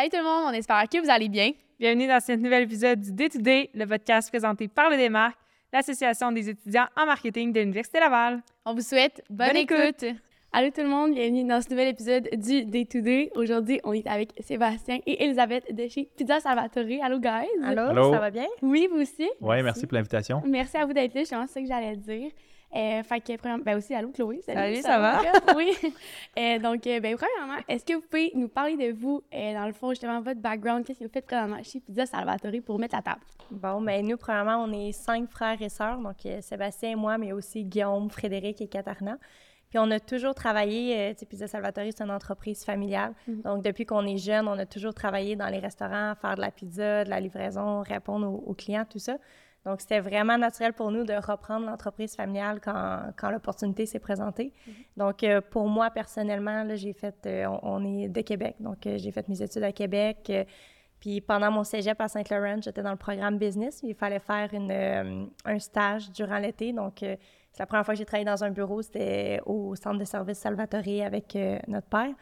Salut tout le monde, on espère que vous allez bien. Bienvenue dans ce nouvel épisode du Day to Day, le podcast présenté par le Démarque, l'Association des étudiants en marketing de l'Université Laval. On vous souhaite bonne, Bonne écoute. écoute. Allô tout le monde, bienvenue dans ce nouvel épisode du Day to Day. Aujourd'hui, on est avec Sébastien et Elisabeth de chez Pizza Salvatore. Allô guys! Allô, Allô? ça va bien? Oui, vous aussi? Oui, merci pour l'invitation. Merci à vous d'être là, c'est ça que j'allais dire. Euh, fait que, premièrement, ben aussi, allô Chloé. Salut, ça va? oui. Euh, donc, euh, ben, premièrement, est-ce que vous pouvez nous parler de vous, euh, dans le fond, justement, votre background, qu'est-ce que vous faites présentement chez Pizza Salvatore pour mettre la table? Bon, ben nous, premièrement, on est cinq frères et sœurs, donc euh, Sébastien et moi, mais aussi Guillaume, Frédéric et Katharina. Puis on a toujours travaillé, euh, tu sais, Pizza Salvatore, c'est une entreprise familiale. Mhm. Donc depuis qu'on est jeune, on a toujours travaillé dans les restaurants, faire de la pizza, de la livraison, répondre aux, aux clients, tout ça. Donc c'était vraiment naturel pour nous de reprendre l'entreprise familiale quand, quand l'opportunité s'est présentée. Donc euh, pour moi, personnellement, là, j'ai fait, euh, on, on est de Québec, donc euh, j'ai fait mes études à Québec. puis pendant mon cégep à Saint-Laurent, j'étais dans le programme business. Il fallait faire une, un stage durant l'été. Donc, c'est la première fois que j'ai travaillé dans un bureau. C'était au centre de service Salvatore avec notre père.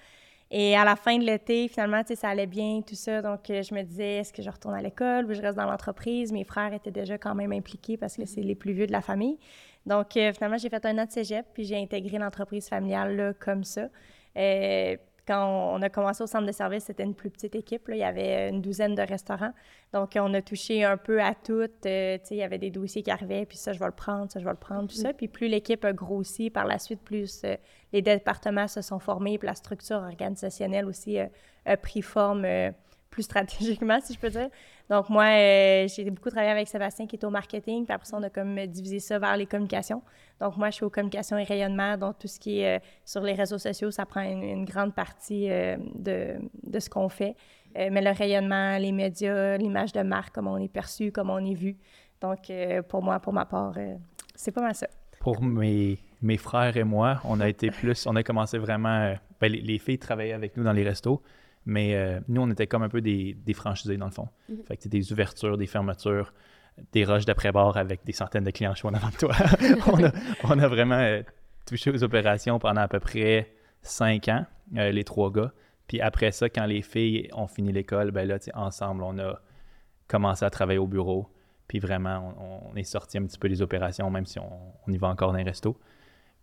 Et à la fin de l'été, finalement, tu sais, ça allait bien, tout ça. Donc, euh, je me disais, est-ce que je retourne à l'école ou je reste dans l'entreprise? Mes frères étaient déjà quand même impliqués parce que c'est les plus vieux de la famille. Donc, euh, finalement, j'ai fait un an de cégep, puis j'ai intégré l'entreprise familiale là, comme ça. Euh, quand on a commencé au centre de service, c'était une plus petite équipe. là. Il y avait une douzaine de restaurants. Donc, on a touché un peu à tout. Euh, il y avait des dossiers qui arrivaient, puis ça, je vais le prendre, ça, je vais le prendre, tout ça. Puis plus l'équipe a grossi par la suite, plus euh, les départements se sont formés, puis la structure organisationnelle aussi euh, a pris forme euh, plus stratégiquement, si je peux dire. Donc, moi, euh, j'ai beaucoup travaillé avec Sébastien qui est au marketing, puis après on a comme divisé ça vers les communications. Donc, moi, je suis aux communications et rayonnement, donc tout ce qui est euh, sur les réseaux sociaux, ça prend une, grande partie euh, de, de ce qu'on fait. Euh, mais le rayonnement, les médias, l'image de marque, comment on est perçu, comment on est vu. Donc, euh, pour moi, pour ma part, euh, c'est pas mal ça. Pour mes, mes frères et moi, on a été plus, on a commencé vraiment, euh, ben, les, les filles travaillaient avec nous dans les restos, mais euh, nous, on était comme un peu des, des franchisés dans le fond. Mhm. Fait que c'était des ouvertures, des fermetures, des rushs d'après-bar avec des centaines de clients chauds avant toi. on, a, on a vraiment euh, touché aux opérations pendant à peu près cinq ans, euh, les trois gars. Puis après ça, quand les filles ont fini l'école, ben là, ensemble, on a commencé à travailler au bureau. Puis vraiment, on, on est sorti un petit peu des opérations, même si on, on y va encore dans les restos.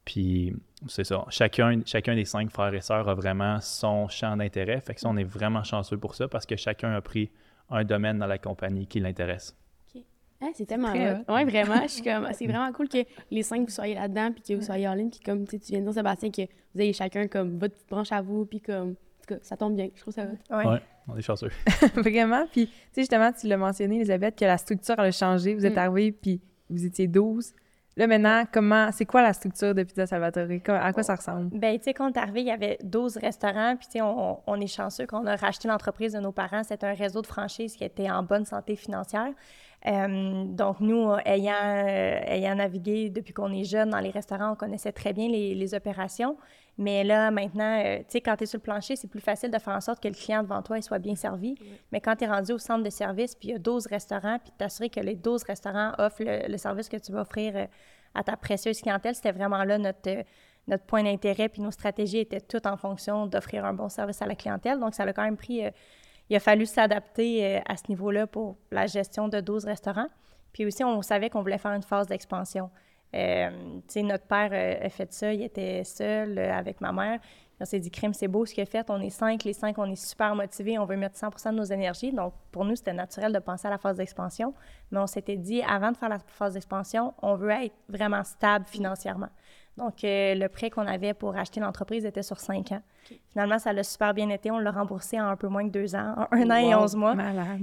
Puis c'est ça. Chacun, chacun des cinq frères et sœurs a vraiment son champ d'intérêt. Fait que ça, on est vraiment chanceux pour ça parce que chacun a pris un domaine dans la compagnie qui l'intéresse. Ah, c'est tellement hot. Ouais, vraiment. Je suis comme, c'est vraiment cool que les cinq vous soyez là-dedans, puis que vous soyez en ligne, puis comme tu viens de dire, Sébastien, que vous ayez chacun comme votre petite branche à vous, puis comme, en tout cas, ça tombe bien. Je trouve ça hot. Ouais. Ouais, on est chanceux. Vraiment. Puis, tu sais, justement, tu l'as mentionné, Elisabeth, que la structure a changé. Vous êtes Mm. arrivés, puis vous étiez 12. Là, maintenant, comment, c'est quoi la structure de Pizza Salvatore? À quoi ça ressemble? Ben, tu sais, quand on est arrivé, il y avait 12 restaurants. Puis, tu sais, on, est chanceux qu'on a racheté l'entreprise de nos parents. C'était un réseau de franchise qui était en bonne santé financière. Euh, donc, nous, ayant, euh, ayant navigué depuis qu'on est jeune dans les restaurants, on connaissait très bien les, les opérations. Mais là, maintenant, euh, tu sais, quand tu es sur le plancher, c'est plus facile de faire en sorte que le client devant toi il soit bien servi. Mais quand tu es rendu au centre de service, puis il y a 12 restaurants, puis t'assurer que les 12 restaurants offrent le, le service que tu vas offrir euh, à ta précieuse clientèle, c'était vraiment là notre, euh, notre point d'intérêt. Puis nos stratégies étaient toutes en fonction d'offrir un bon service à la clientèle. Donc, ça a quand même pris... il a fallu s'adapter à ce niveau-là pour la gestion de 12 restaurants. Puis aussi, on savait qu'on voulait faire une phase d'expansion. Euh, notre père euh, a fait ça, il était seul euh, avec ma mère. On s'est dit, crime, c'est beau ce qu'il a fait. On est cinq, les cinq, on est super motivés, on veut mettre 100% de nos énergies. Donc, pour nous, c'était naturel de penser à la phase d'expansion. Mais on s'était dit, avant de faire la phase d'expansion, on veut être vraiment stable financièrement. Donc, euh, le prêt qu'on avait pour acheter l'entreprise était sur cinq ans. Finalement, ça l'a super bien été. On l'a remboursé en un peu moins que deux ans, en un an et onze mois.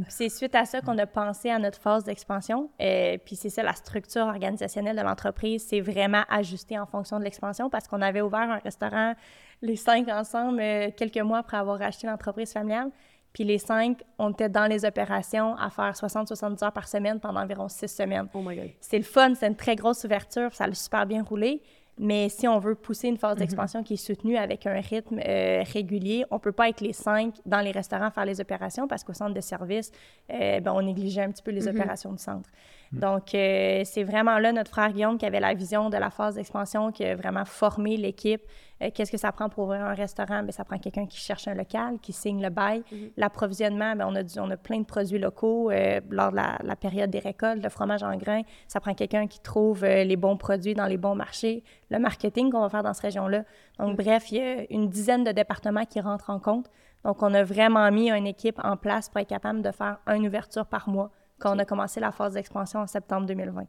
C'est suite à ça qu'on a pensé à notre phase d'expansion. Euh, puis c'est ça, la structure organisationnelle de l'entreprise, c'est vraiment ajusté en fonction de l'expansion parce qu'on avait ouvert un restaurant, les cinq ensemble, euh, quelques mois après avoir acheté l'entreprise familiale. Puis les cinq, on était dans les opérations à faire 60-70 heures par semaine pendant environ six semaines. Oh my God. C'est le fun, c'est une très grosse ouverture, ça a super bien roulé. Mais si on veut pousser une phase d'expansion qui est soutenue avec un rythme euh, régulier, on peut pas être les cinq dans les restaurants faire les opérations parce qu'au centre de service, euh, ben, on négligeait un petit peu les opérations du centre. Donc, euh, c'est vraiment là notre frère Guillaume qui avait la vision de la phase d'expansion, qui a vraiment formé l'équipe. Euh, Qu'est-ce que ça prend pour ouvrir un restaurant? Bien, ça prend quelqu'un qui cherche un local, qui signe le bail. L'approvisionnement, bien, on, a du- on a plein de produits locaux euh, lors de la, la période des récoltes, le fromage en grains. Ça prend quelqu'un qui trouve euh, les bons produits dans les bons marchés. Le marketing qu'on va faire dans cette région-là. Donc, bref, il y a une dizaine de départements qui rentrent en compte. Donc, on a vraiment mis une équipe en place pour être capable de faire une ouverture par mois quand on a commencé la phase d'expansion en septembre 2020.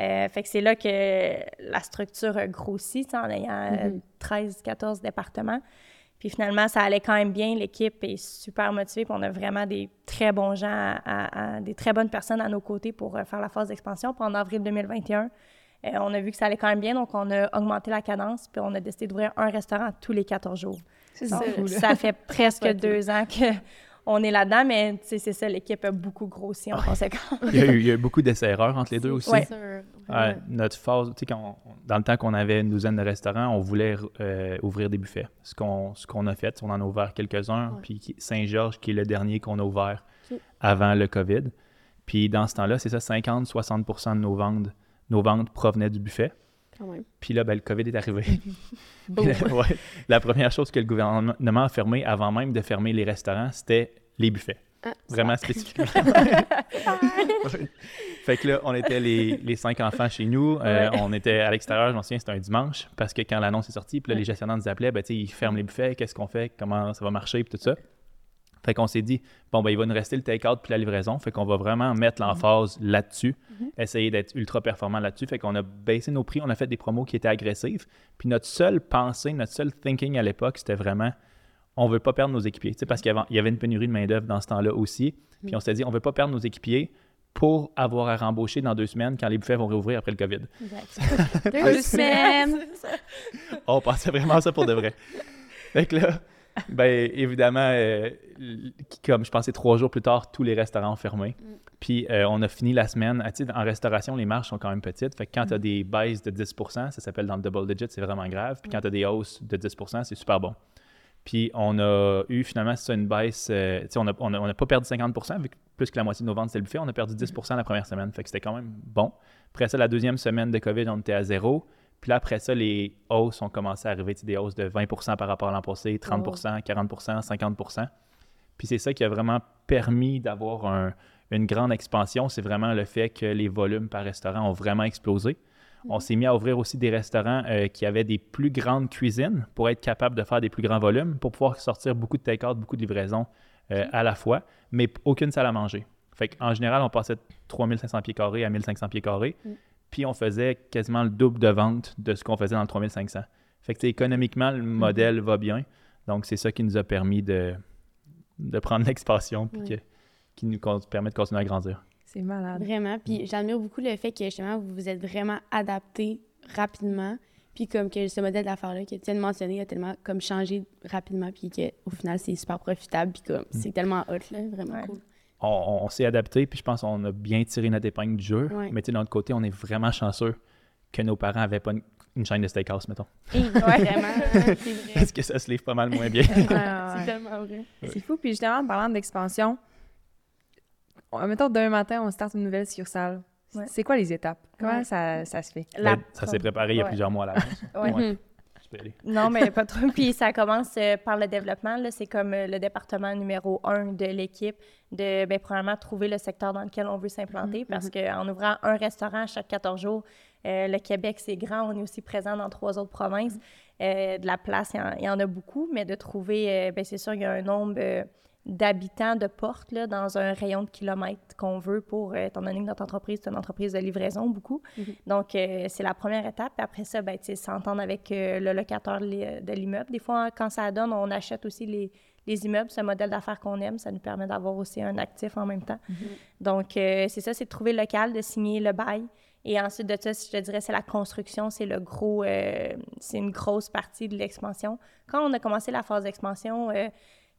Euh, fait que c'est là que la structure a grossi, tu sais, en ayant euh, 13, 14 départements. Puis finalement, ça allait quand même bien. L'équipe est super motivée. Puis on a vraiment des très bons gens, à- à- à- des très bonnes personnes à nos côtés pour euh, faire la phase d'expansion. Puis en avril 2021, euh, on a vu que ça allait quand même bien. Donc, on a augmenté la cadence. Puis on a décidé d'ouvrir un restaurant tous les 14 jours. C'est ça fait presque deux ans que on est là-dedans, mais c'est ça, l'équipe a beaucoup grossi en conséquence. Il y a eu, il y a eu beaucoup d'essais-erreurs entre les deux aussi. Ouais. Ouais, notre phase, tu sais, dans le temps qu'on avait une douzaine de restaurants, on voulait euh, ouvrir des buffets. Ce qu'on ce qu'on a fait, on en a ouvert quelques-uns. Ouais. Puis Saint-Georges, qui est le dernier qu'on a ouvert avant le COVID. Puis dans ce temps-là, c'est ça, 50-60% de nos ventes, nos ventes provenaient du buffet. Quand même. Puis là, ben, le COVID est arrivé. Ouais. La première chose que le gouvernement a fermé avant même de fermer les restaurants, c'était les buffets. Ah, Vraiment spécifiquement. Fait que là, on était les, les cinq enfants chez nous. Euh, On était à l'extérieur, je m'en souviens, c'était un dimanche, parce que quand l'annonce est sortie, puis là, les gestionnaires nous appelaient, ben, tu sais, ils ferment les buffets, qu'est-ce qu'on fait, comment ça va marcher, puis tout ça. Fait qu'on s'est dit, bon, ben, il va nous rester le take-out puis la livraison. Fait qu'on va vraiment mettre l'emphase là-dessus, essayer d'être ultra performant là-dessus. Fait qu'on a baissé nos prix, on a fait des promos qui étaient agressives. Puis notre seule pensée, notre seul thinking à l'époque, c'était vraiment, on veut pas perdre nos équipiers. Tu sais, parce qu'il y avait- il y avait une pénurie de main-d'œuvre dans ce temps-là aussi. Puis on s'est dit, on veut pas perdre nos équipiers pour avoir à rembaucher dans deux semaines quand les buffets vont réouvrir après le COVID. Exact. Deux semaines. On pensait vraiment à ça pour de vrai. Fait que là, ben évidemment, euh, comme je pensais trois jours plus tard, tous les restaurants ont fermé. Puis euh, on a fini la semaine. Ah, en restauration, les marges sont quand même petites. Fait que quand tu as des baisses de 10% ça s'appelle dans le double digit, c'est vraiment grave. Puis quand tu as des hausses de 10% c'est super bon. Puis on a eu finalement, c'est ça, une baisse. euh, tu sais, on n'a on a- on a pas perdu 50 vu que plus que la moitié de nos ventes c'était le buffet. On a perdu 10% la première semaine. Fait que c'était quand même bon. Après ça, la deuxième semaine de COVID, on était à zéro. Puis là, après ça, les hausses ont commencé à arriver, des hausses de 20% par rapport à l'an passé, 30% 40% 50% Puis c'est ça qui a vraiment permis d'avoir un- une grande expansion. C'est vraiment le fait que les volumes par restaurant ont vraiment explosé. On s'est mis à ouvrir aussi des restaurants euh, qui avaient des plus grandes cuisines pour être capable de faire des plus grands volumes, pour pouvoir sortir beaucoup de take-out, beaucoup de livraisons euh, à la fois, mais aucune salle à manger. Fait en général, on passait de 3500 pieds carrés à 1500 pieds carrés, puis on faisait quasiment le double de vente de ce qu'on faisait dans le 3500. Fait que économiquement, le modèle va bien. Donc, c'est ça qui nous a permis de, de prendre l'expansion, puis Oui. que- qui nous permet de continuer à grandir. C'est malade. Vraiment. Puis j'admire beaucoup le fait que justement, vous vous êtes vraiment adapté rapidement. Puis comme que ce modèle d'affaires-là que tu viens de mentionner a tellement comme changé rapidement. Puis qu'au final, c'est super profitable. Puis comme c'est tellement hot, là. Vraiment Ouais. cool. On, on- on s'est adapté, puis je pense qu'on a bien tiré notre épingle du jeu. Ouais. Mais tu sais, de notre côté, on est vraiment chanceux que nos parents n'avaient pas une, une chaîne de steakhouse, mettons. Et vraiment, c'est vrai. Parce que ça se livre pas mal moins bien. Ouais, ouais, C'est tellement vrai. C'est fou. Puis justement, en parlant d'expansion, on- mettons demain matin, on starte une nouvelle succursale. Ouais. C'est quoi les étapes? Comment Ouais. ça, ça se fait? La Ben, ça s'est préparé il y a Ouais. plusieurs mois à l'avance. Ouais. Non, mais pas trop. Puis ça commence euh, par le développement. là. C'est comme euh, le département numéro un de l'équipe, de, ben, premièrement, trouver le secteur dans lequel on veut s'implanter. Parce qu'en ouvrant un restaurant chaque 14 jours, euh, le Québec, c'est grand. On est aussi présent dans trois autres provinces. Euh, de la place, il y en- il y, en a beaucoup, mais de trouver, euh, ben, c'est sûr, il y a un nombre euh, d'habitants de portes là, dans un rayon de kilomètres qu'on veut pour, euh, étant donné que notre entreprise, c'est une entreprise de livraison beaucoup. Donc, euh, c'est la première étape. Après ça, ben, s'entendre avec euh, le locataire de l'i- de l'immeuble. Des fois, quand ça donne, on achète aussi les, les immeubles. C'est un modèle d'affaires qu'on aime. Ça nous permet d'avoir aussi un actif en même temps. Donc, euh, c'est ça, c'est de trouver le local, de signer le bail. Et ensuite de ça, je te dirais, c'est la construction. C'est le gros, c'est une grosse partie de l'expansion. Quand on a commencé la phase d'expansion,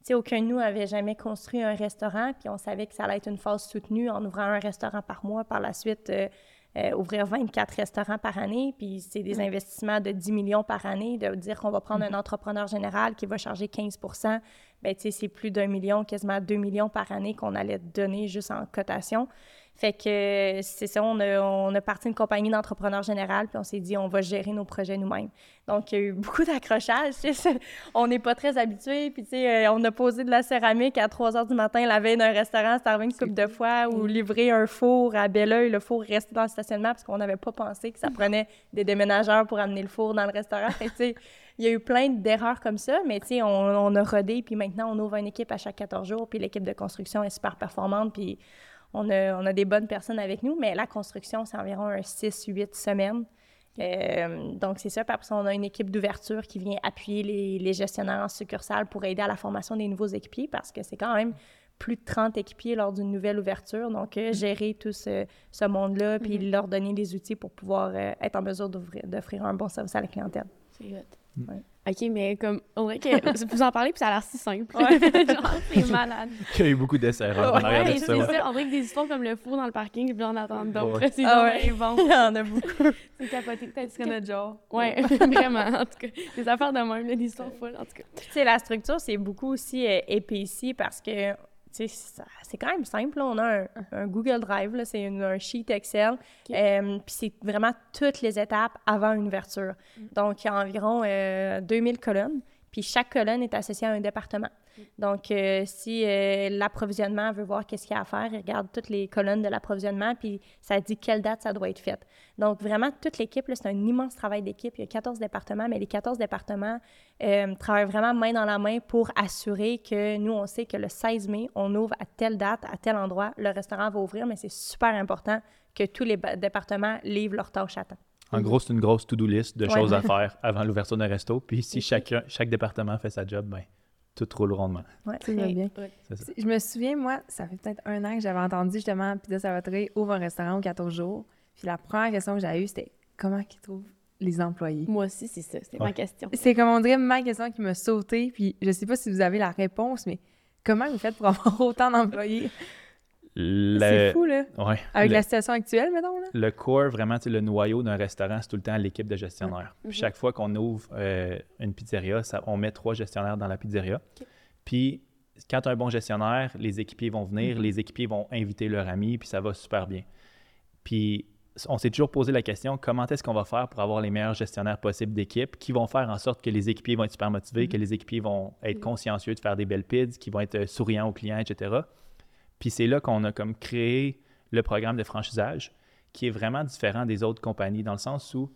sais, aucun de nous avait jamais construit un restaurant, puis on savait que ça allait être une phase soutenue en ouvrant un restaurant par mois. Par la suite, euh, euh, ouvrir 24 restaurants par année, puis c'est des investissements de 10 millions par année, de dire qu'on va prendre un entrepreneur général qui va charger 15% ben, tu sais, c'est plus d'un million, quasiment deux millions par année qu'on allait donner juste en cotation. Fait que c'est ça, on a, on a parti une compagnie d'entrepreneurs général, puis on s'est dit, on va gérer nos projets nous-mêmes. Donc, il y a eu beaucoup d'accrochages. on n'est pas très habitués. Puis, tu sais, euh, on a posé de la céramique à 3 heures du matin la veille d'un restaurant. C'est arrivé une couple de fois. Ou livrer un four à Belleuil. Le four restait dans le stationnement parce qu'on n'avait pas pensé que ça prenait des déménageurs pour amener le four dans le restaurant. Fait tu sais, il y a eu plein d'erreurs comme ça, mais tu sais, on, on a rodé, puis maintenant, on ouvre une équipe à chaque 14 jours, puis l'équipe de construction est super performante, puis on a, on a des bonnes personnes avec nous, mais la construction, c'est environ un 6-8 semaines. Euh, donc, c'est ça. Puis après ça, on a une équipe d'ouverture qui vient appuyer les, les gestionnaires en succursale pour aider à la formation des nouveaux équipiers parce que c'est quand même plus de 30 équipiers lors d'une nouvelle ouverture. Donc, euh, gérer tout ce, ce monde-là, puis leur donner des outils pour pouvoir euh, être en mesure d'offrir un bon service à la clientèle. C'est. Mm. Ouais. OK, mais comme, on dirait que vous en parlez, puis ça a l'air si simple. Ouais. Genre, c'est malade. Il y a eu beaucoup d'essais en arrière Ouais, de ça. ouais. On dirait que des histoires comme le four dans le parking, puis on attend d'autres. Ouais. C'est Ah ouais. bon. Il y en a beaucoup. C'est capoté. Peut-être C'est notre genre. Ouais, vraiment. En tout cas, des affaires de même, là, des histoires folles, en tout cas. Tu sais, la structure, c'est beaucoup aussi euh, épaissi parce que, c'est quand même simple. là. On a un, un Google Drive, c'est un sheet Excel. Euh, puis c'est vraiment toutes les étapes avant une ouverture. Donc, il y a environ euh, 2000 colonnes. Puis chaque colonne est associée à un département. Donc, euh, si euh, l'approvisionnement veut voir qu'est-ce qu'il y a à faire, il regarde toutes les colonnes de l'approvisionnement, puis ça dit quelle date ça doit être fait. Donc, vraiment, toute l'équipe, c'est un immense travail d'équipe. Il y a 14 départements, mais les 14 départements euh, travaillent vraiment main dans la main pour assurer que nous, on sait que le 16 mai, on ouvre à telle date, à tel endroit, le restaurant va ouvrir, mais c'est super important que tous les départements livrent leurs tâches à temps. En gros, c'est une grosse to-do list de Ouais. choses à faire avant l'ouverture d'un resto. Puis si chacun, chaque département fait sa job, ben, tout roule rondement. Ouais. Tout va bien. Ouais. C'est ça. Je me souviens, moi, ça fait peut-être un an que j'avais entendu justement Pizza Salvatore ouvre un restaurant aux 14 jours. Puis la première question que j'avais eue, c'était comment ils trouvent les employés? Moi aussi, c'est ça. C'était ma question. C'est comme on dirait ma question qui m'a sauté. Puis je sais pas si vous avez la réponse, mais comment vous faites pour avoir autant d'employés? Le- C'est fou, là. Ouais. Avec le, la situation actuelle, mettons, là. le core, vraiment, sais, le noyau d'un restaurant, c'est tout le temps l'équipe de gestionnaires. Mhm. Chaque fois qu'on ouvre euh, une pizzeria, ça- on met trois gestionnaires dans la pizzeria. Puis, quand as un bon gestionnaire, les équipiers vont venir, les équipiers vont inviter leurs amis, puis ça va super bien. Puis, on s'est toujours posé la question comment est-ce qu'on va faire pour avoir les meilleurs gestionnaires possibles d'équipe qui vont faire en sorte que les équipiers vont être super motivés, que les équipiers vont être consciencieux de faire des belles pids, qui vont être euh, souriants aux clients, etc. Puis c'est là qu'on a comme créé le programme de franchisage qui est vraiment différent des autres compagnies dans le sens où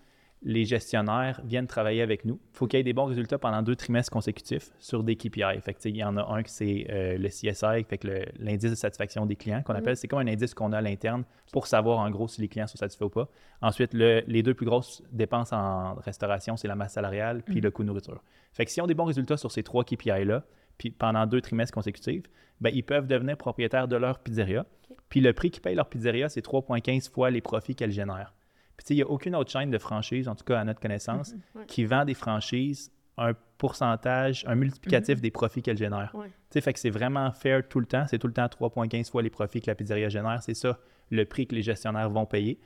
les gestionnaires viennent travailler avec nous. Il faut qu'il y ait des bons résultats pendant deux trimestres consécutifs sur des KPI. Fait que, il y en a un qui c'est euh, le CSI, fait que l'indice de satisfaction des clients qu'on appelle. C'est comme un indice qu'on a à l'interne pour savoir en gros si les clients sont satisfaits ou pas. Ensuite, le- les deux plus grosses dépenses en restauration, c'est la masse salariale puis le coût de nourriture. Fait que si on a des bons résultats sur ces trois KPI-là, puis pendant deux trimestres consécutifs, ben, ils peuvent devenir propriétaires de leur pizzeria. Puis le prix qu'ils payent leur pizzeria, c'est 3,15 fois les profits qu'elle génère. Puis il n'y a aucune autre chaîne de franchise, en tout cas à notre connaissance, Ouais. qui vend des franchises un pourcentage, un multiplicatif des profits qu'elle génère. Ouais. Tu fait que c'est vraiment fair tout le temps. C'est tout le temps 3,15 fois les profits que la pizzeria génère. C'est ça le prix que les gestionnaires vont payer.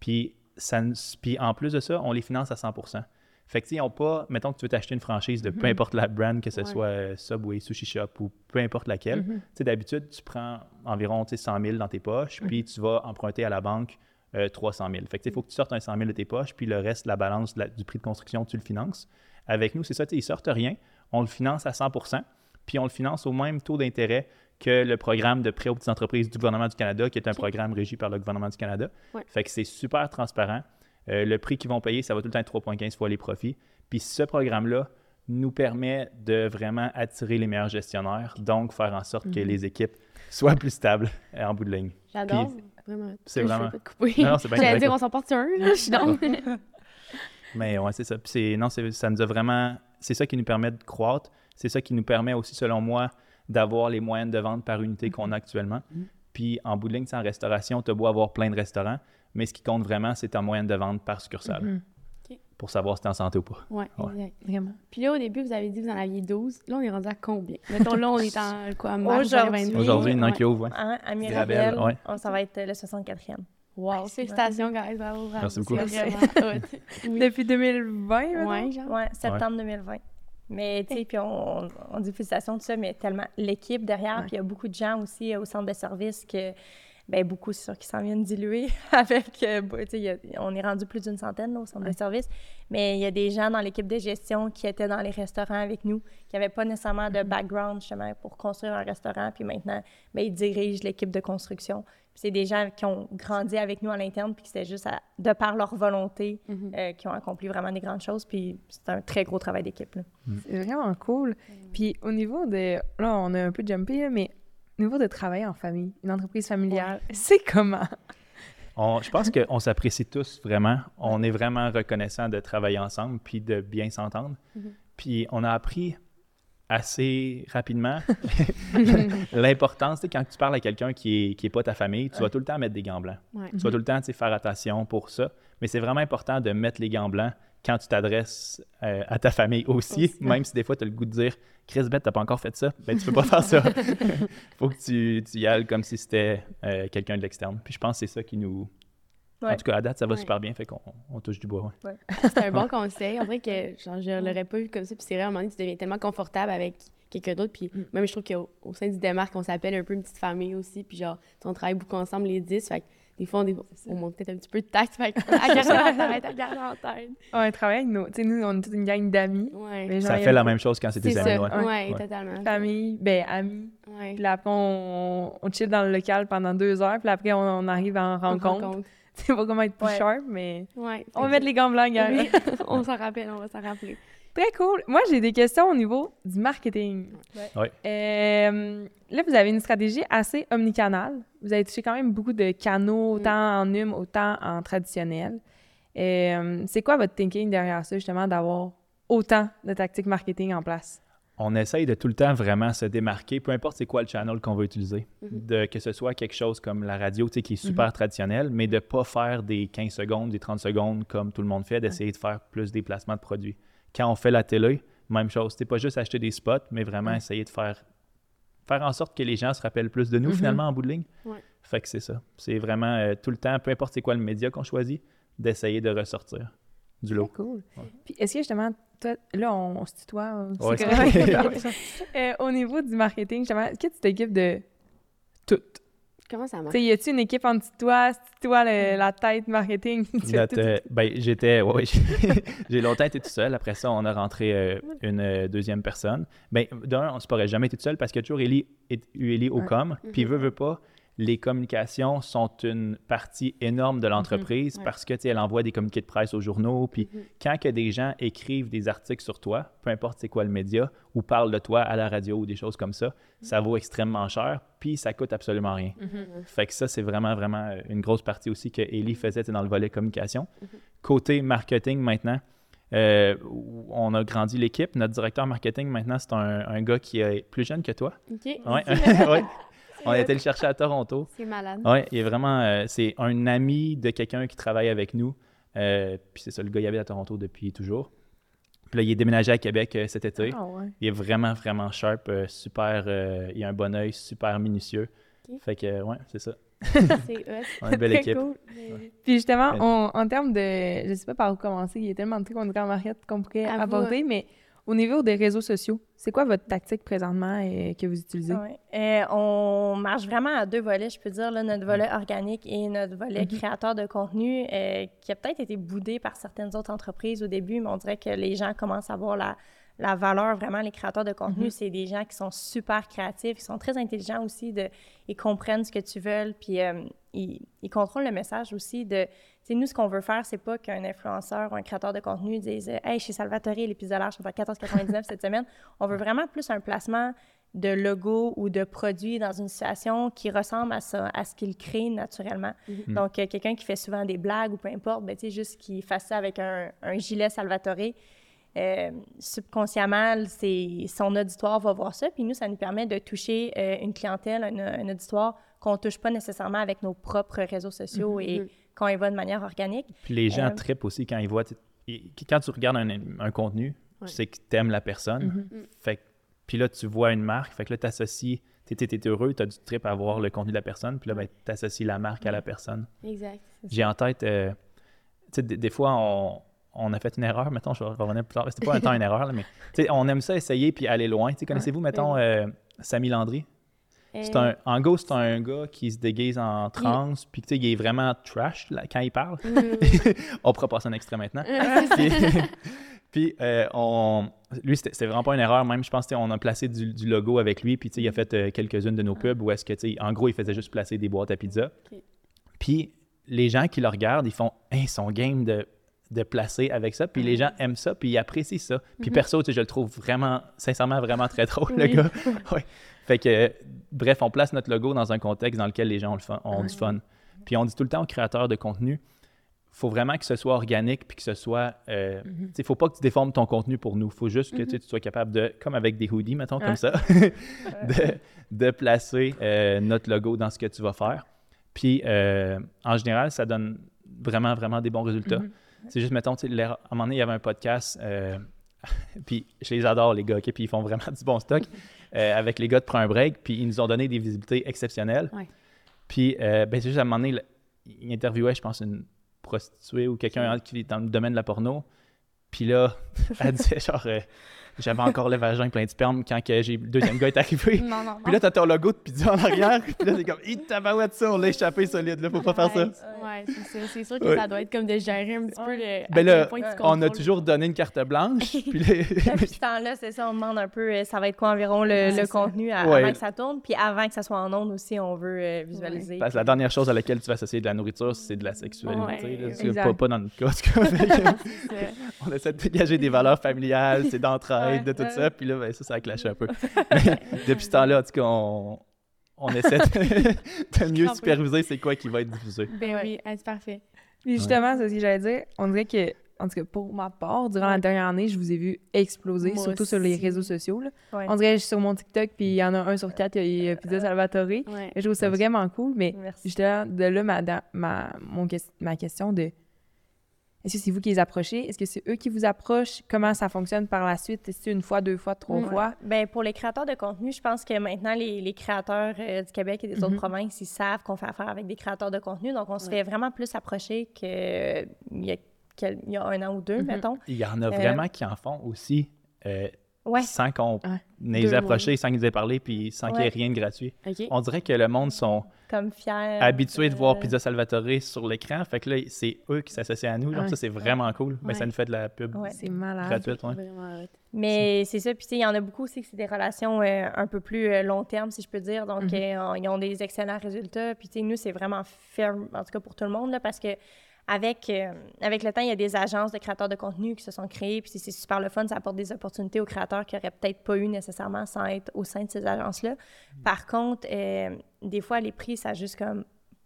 Puis, ça, puis en plus de ça, on les finance à 100 Fait que, ils n'ont pas, mettons que tu veux t'acheter une franchise de peu importe la brand, que ce Ouais. soit euh, Subway, Sushi Shop ou peu importe laquelle. Tu sais, d'habitude, tu prends environ tu sais, 100 000 dans tes poches, puis tu vas emprunter à la banque euh, 300 000. Fait que, il faut que tu sortes un 100 000 de tes poches, puis le reste, la balance la- du prix de construction, tu le finances. Avec nous, c'est ça, ils sortent rien, on le finance à 100% puis on le finance au même taux d'intérêt que le programme de prêt aux petites entreprises du gouvernement du Canada, qui est un programme régi par le gouvernement du Canada. Ouais. Fait que c'est super transparent. Euh, le prix qu'ils vont payer, ça va tout le temps être 3,15 fois les profits. Puis ce programme-là nous permet de vraiment attirer les meilleurs gestionnaires, donc faire en sorte que les équipes soient plus stables euh, en bout de ligne. J'adore. Vraiment. c'est vraiment- J'allais dire, on s'en porte sur un, là. Je suis donc. Mais ouais, c'est ça. Puis c'est, non, ça nous a vraiment. C'est ça qui nous permet de croître. C'est ça qui nous permet aussi, selon moi, d'avoir les moyennes de vente par unité qu'on a actuellement. Puis en bout de ligne, c'est en restauration, tu as beau avoir plein de restaurants, mais ce qui compte vraiment, c'est ta moyenne de vente par succursale. Mhm. Pour savoir si tu es en santé ou pas. Ouais, Ouais. exact. Vraiment. Puis là, au début, vous avez dit que vous en aviez 12. Là, on est rendu à combien? Mettons, là, on est en quoi? Aujourd'hui. 2022. Aujourd'hui, il y en a qui. Hein, à Mirabel, ouais. on- ça va être euh, le 64e. Wow, félicitations, guys. Bravo, bravo. Merci beaucoup. Oui. Depuis 2020, maintenant? Ouais, septembre 2020. Mais, tu sais, puis on, on dit félicitations, tout ça, mais tellement l'équipe derrière, puis il y a beaucoup de gens aussi euh, au centre de service que, ben beaucoup, c'est sûr, qui s'en viennent diluer avec, euh, bah, a- on est rendu plus d'une centaine là, au centre Ouais. de service, mais il y a des gens dans l'équipe de gestion qui étaient dans les restaurants avec nous, qui n'avaient pas nécessairement de background, justement, pour construire un restaurant, puis maintenant, ben, ils dirigent l'équipe de construction. Puis c'est des gens qui ont grandi avec nous à l'interne, puis qui c'était juste à- de par leur volonté, Mhm. euh, qui ont accompli vraiment des grandes choses, puis c'est un très gros travail d'équipe, là. C'est vraiment cool. Puis au niveau de... Là, on a un peu jumpé, mais niveau de travailler en famille, une entreprise familiale, c'est comment? On- je pense qu'on s'apprécie tous vraiment. On est vraiment reconnaissant de travailler ensemble puis de bien s'entendre. Mhm. Puis on a appris assez rapidement l'importance, tu sais, quand tu parles à quelqu'un qui est, qui est pas ta famille, tu vas tout le temps mettre des gants blancs. Ouais. Tu vas tout le temps tu sais, faire attention pour ça. Mais c'est vraiment important de mettre les gants blancs quand tu t'adresses euh, à ta famille aussi, Aussi. même si des fois tu as le goût de dire Chris Bett, t'as pas encore fait ça, ben tu peux pas faire ça. faut que tu, tu y ailles comme si c'était euh, quelqu'un de l'externe. Puis je pense que c'est ça qui nous. En tout cas, à date, ça va Ouais. super bien, fait qu'on on touche du bois. ouais. C'est un bon conseil. En vrai que genre, je l'aurais pas vu comme ça. Puis c'est vrai, à un moment donné, tu deviens tellement confortable avec quelqu'un d'autre. Puis même, je trouve qu'au au sein du démarque, on s'appelle un peu une petite famille aussi. Puis genre, on travaille beaucoup ensemble, les 10. Fait que des fois, on, dé- on monte peut-être un petit peu de tact. Fait à garder en tête, à garder en tête. On travaille avec nos... Tu sais, nous, on est toute une gang d'amis. Ouais. Genre, Ça fait a la même chose quand c'est C'est tes amis. ça. ouais. Ouais, Ouais. totalement. Famille, ben amis. Ouais. Puis là, après, on, on chill dans le local pendant deux heures. Puis après, on, on arrive en On rencontre. rencontre. Tu sais pas comment être plus Ouais. sharp, mais Ouais. on va mettre les gants blancs, gars. Oui, on s'en rappelle, on va s'en rappeler. Très cool. Moi, j'ai des questions au niveau du marketing. Ouais. Ouais. Euh, là, vous avez une stratégie assez omnicanale. Vous avez touché quand même beaucoup de canaux, autant en hum, autant en traditionnel. Euh, c'est quoi votre thinking derrière ça, justement, d'avoir autant de tactiques marketing en place? On essaye de tout le temps vraiment se démarquer, peu importe c'est quoi le channel qu'on veut utiliser. Mhm. de, que ce soit quelque chose comme la radio, tu sais, qui est super traditionnel, mais de ne pas faire des 15 secondes, des 30 secondes comme tout le monde fait, d'essayer de faire plus des placements de produits. Quand on fait la télé, même chose. C'est pas juste acheter des spots, mais vraiment essayer de faire, faire en sorte que les gens se rappellent plus de nous, Mhm. finalement, en bout de ligne. Ouais. Fait que c'est ça. C'est vraiment euh, tout le temps, peu importe c'est quoi le média qu'on choisit, d'essayer de ressortir du lot. Cool. Puis est-ce que justement, toi, là, on, on se tutoie, c'est Ouais? Euh, au niveau du marketing, justement, est-ce que tu t'occupes de tout? Comment ça Tu marche? y a-tu une équipe en dessous de toi? C'est toi le- la tête marketing? Notre, euh, ben, j'étais, ouais, j'ai- longtemps été tout seul. Après ça, on a rentré euh, une euh, deuxième personne. Ben, d'un, on ne se pourrait jamais été tout seul parce qu'il y a toujours Ellie, et- eu Ellie au com. Puis, veut, veut pas, les communications sont une partie énorme de l'entreprise Ouais. parce que, tu sais, elle envoie des communiqués de presse aux journaux. Puis, Mhm. quand que des gens écrivent des articles sur toi, peu importe c'est quoi le média, ou parlent de toi à la radio ou des choses comme ça, ça vaut extrêmement cher. Puis, ça coûte absolument rien. Fait que ça, c'est vraiment, vraiment euh, une grosse partie aussi que Ellie faisait dans le volet communication. Côté marketing maintenant, euh, on a grandi l'équipe. Notre directeur marketing maintenant, c'est un, un gars qui est plus jeune que toi. OK. Ouais. ouais. On a été le chercher à Toronto. C'est malade. Ouais, il est vraiment, euh, c'est un ami de quelqu'un qui travaille avec nous. Euh, puis c'est ça, le gars, il habite à Toronto depuis toujours. Puis là, il est déménagé à Québec euh, cet été. Ah ouais. Il est vraiment, vraiment sharp, euh, super, euh, il a un bon œil, super minutieux. Ok. Fait que, euh, ouais, c'est ça. C'est a une belle équipe. cool. Puis justement, Ouais. on- en termes de... Je sais pas par où commencer, il y a tellement de trucs qu'on en market qu'on pourrait À vous, aborder, mais au niveau des réseaux sociaux, c'est quoi votre tactique présentement euh, que vous utilisez? Euh, on marche vraiment à deux volets, je peux dire, là, notre volet organique et notre volet créateur de contenu, euh, qui a peut-être été boudé par certaines autres entreprises au début, mais on dirait que les gens commencent à voir la, la valeur, vraiment, les créateurs de contenu, c'est des gens qui sont super créatifs, qui sont très intelligents aussi, de, ils comprennent ce que tu veux, puis euh, ils, ils contrôlent le message aussi de... Tu sais, nous, ce qu'on veut faire, c'est pas qu'un influenceur ou un créateur de contenu dise « Hey, chez Salvatore, l'épisode je vais faire 14,99 cette semaine ». On veut vraiment plus un placement de logo ou de produit dans une situation qui ressemble à, ça, à ce qu'il crée naturellement. Mhm. Donc, euh, quelqu'un qui fait souvent des blagues ou peu importe, ben, tu sais, juste qu'il fasse ça avec un, un gilet Salvatore, euh, subconsciemment, c'est, son auditoire va voir ça. Puis nous, ça nous permet de toucher euh, une clientèle, un, un auditoire qu'on ne touche pas nécessairement avec nos propres réseaux sociaux et qu'on y va de manière organique. Puis les gens Euh, trippent aussi quand ils voient. Quand tu regardes un, un contenu, Ouais. tu sais que tu aimes la personne. Mhm. Fait que- puis là, tu vois une marque. Fait que là, tu associes. Tu es, heureux, tu as du trip à voir le contenu de la personne. Puis là, ben, tu associes la marque à la personne. Exact. J'ai en tête. euh, tu sais, des, des fois, on, on a fait une erreur, mettons, je vais revenir plus tard. C'était pas un temps une erreur, là, mais tu sais, on aime ça essayer puis aller loin. Connaissez-vous, mettons, euh, Samy Landry? C'est un, en gros, c'est un gars qui se déguise en trans, puis tu sais, il est vraiment trash là, quand il parle. on pourra passer un extrait maintenant. puis, puis, euh, on, lui, c'était vraiment pas une erreur. Même, je pense on a placé du, du logo avec lui, puis tu sais, il a fait euh, quelques-unes de nos pubs où est-ce que, tu sais, en gros, il faisait juste placer des boîtes à pizza. Puis, les gens qui le regardent, ils font Hey, son game de, de placer avec ça. Puis, les gens aiment ça, puis ils apprécient ça. Puis, perso, tu sais, je le trouve vraiment, sincèrement, vraiment très drôle, le Oui. gars. Ouais. Fait que, bref, on place notre logo dans un contexte dans lequel les gens ont, le fun- ont du fun. Puis on dit tout le temps aux créateurs de contenu, faut vraiment que ce soit organique puis que ce soit. Euh, tu sais, faut pas que tu déformes ton contenu pour nous. faut juste que tu tu sois capable de, comme avec des hoodies, mettons, comme ça, de, de placer euh, notre logo dans ce que tu vas faire. Puis euh, en général, ça donne vraiment, vraiment des bons résultats. C'est juste, mettons, à un moment donné, il y avait un podcast. euh, puis je les adore, les gars, OK? Puis ils font vraiment du bon stock euh, avec les gars de Prends un break. Puis ils nous ont donné des visibilités exceptionnelles. Ouais. Puis, euh, ben, c'est juste à un moment donné, le- il interviewait, je pense, une prostituée ou quelqu'un qui est dans le domaine de la porno. Puis là, elle disait genre, euh, j'avais encore le vagin plein de sperme quand que j'ai le deuxième gars est arrivé. Non, non, Puis là, t'as ton logo de pizza en arrière. Puis là, c'est comme, hé, tabarouette ça, on l'a échappé solide, là, faut pas faire ça. Ouais, c'est. C'est sûr que Ouais. ça doit être comme de gérer un petit peu le. Ben là, point tu on a toujours donné une carte blanche. Puis là, Depuis ce temps-là, c'est ça, on demande un peu, euh, ça va être quoi environ le, contenu à- Ouais. avant que ça tourne, puis avant que ça soit en ondes aussi, on veut euh, visualiser. Parce que la dernière chose à laquelle tu vas associer de la nourriture, c'est de la sexualité. Ouais, là. Pas, pas dans notre cas. on essaie de dégager des valeurs familiales, c'est d'entraide, de tout Ouais. ça. Puis là, ben, ça, ça a clashé un peu. Mais depuis ce temps-là, en tout cas, on, on essaie de, de mieux superviser c'est quoi qui va être diffusé. Ben oui, ah, c'est parfait. Puis justement, c'est ce que j'allais dire. On dirait que, en tout cas, pour ma part, durant la dernière année, je vous ai vu exploser, Moi surtout sur les réseaux sociaux. là. Ouais. On dirait que je suis sur mon TikTok, puis il y en a un sur quatre, il y a Pizza Salvatore. Ouais. Je trouve ça vraiment cool, mais Merci. justement, de là, ma, ma, mon ma question de est-ce que c'est vous qui les approchez? Est-ce que c'est eux qui vous approchent? Comment ça fonctionne par la suite? Est-ce que une fois, deux fois, trois fois? Ben, pour les créateurs de contenu, je pense que maintenant, les, les créateurs euh, du Québec et des autres Mhm. provinces, ils savent qu'on fait affaire avec des créateurs de contenu. Donc, on se fait vraiment plus approcher qu'il y, a quel- il y a un an ou deux, Mhm. mettons. Il y en a Euh, vraiment qui en font aussi euh, Ouais. sans qu'on Ouais. les approchés, sans qu'ils nous aient parlé, puis sans qu'il y ait rien de gratuit. On dirait que le monde sont Comme fiers. habitués de voir euh, Pizza Salvatore sur l'écran. Fait que là, c'est eux qui s'associent à nous. Donc Ouais. ça, c'est vraiment cool. Ben, ça nous fait de la pub Ouais. C'est malade. gratuite. Ouais. Mais c'est ça. Puis, tu sais, il y en a beaucoup aussi que c'est des relations euh, un peu plus euh, long terme, si je peux dire. Donc, Mhm. euh, ils ont des excellents résultats. Puis, tu sais, nous, c'est vraiment fair, en tout cas pour tout le monde, là, parce que avec, euh, avec le temps, il y a des agences de créateurs de contenu qui se sont créées. Puis, c'est- c'est super le fun. Ça apporte des opportunités aux créateurs qui n'auraient peut-être pas eu nécessairement sans être au sein de ces agences-là. Par contre, euh, des fois, les prix, ça a juste comme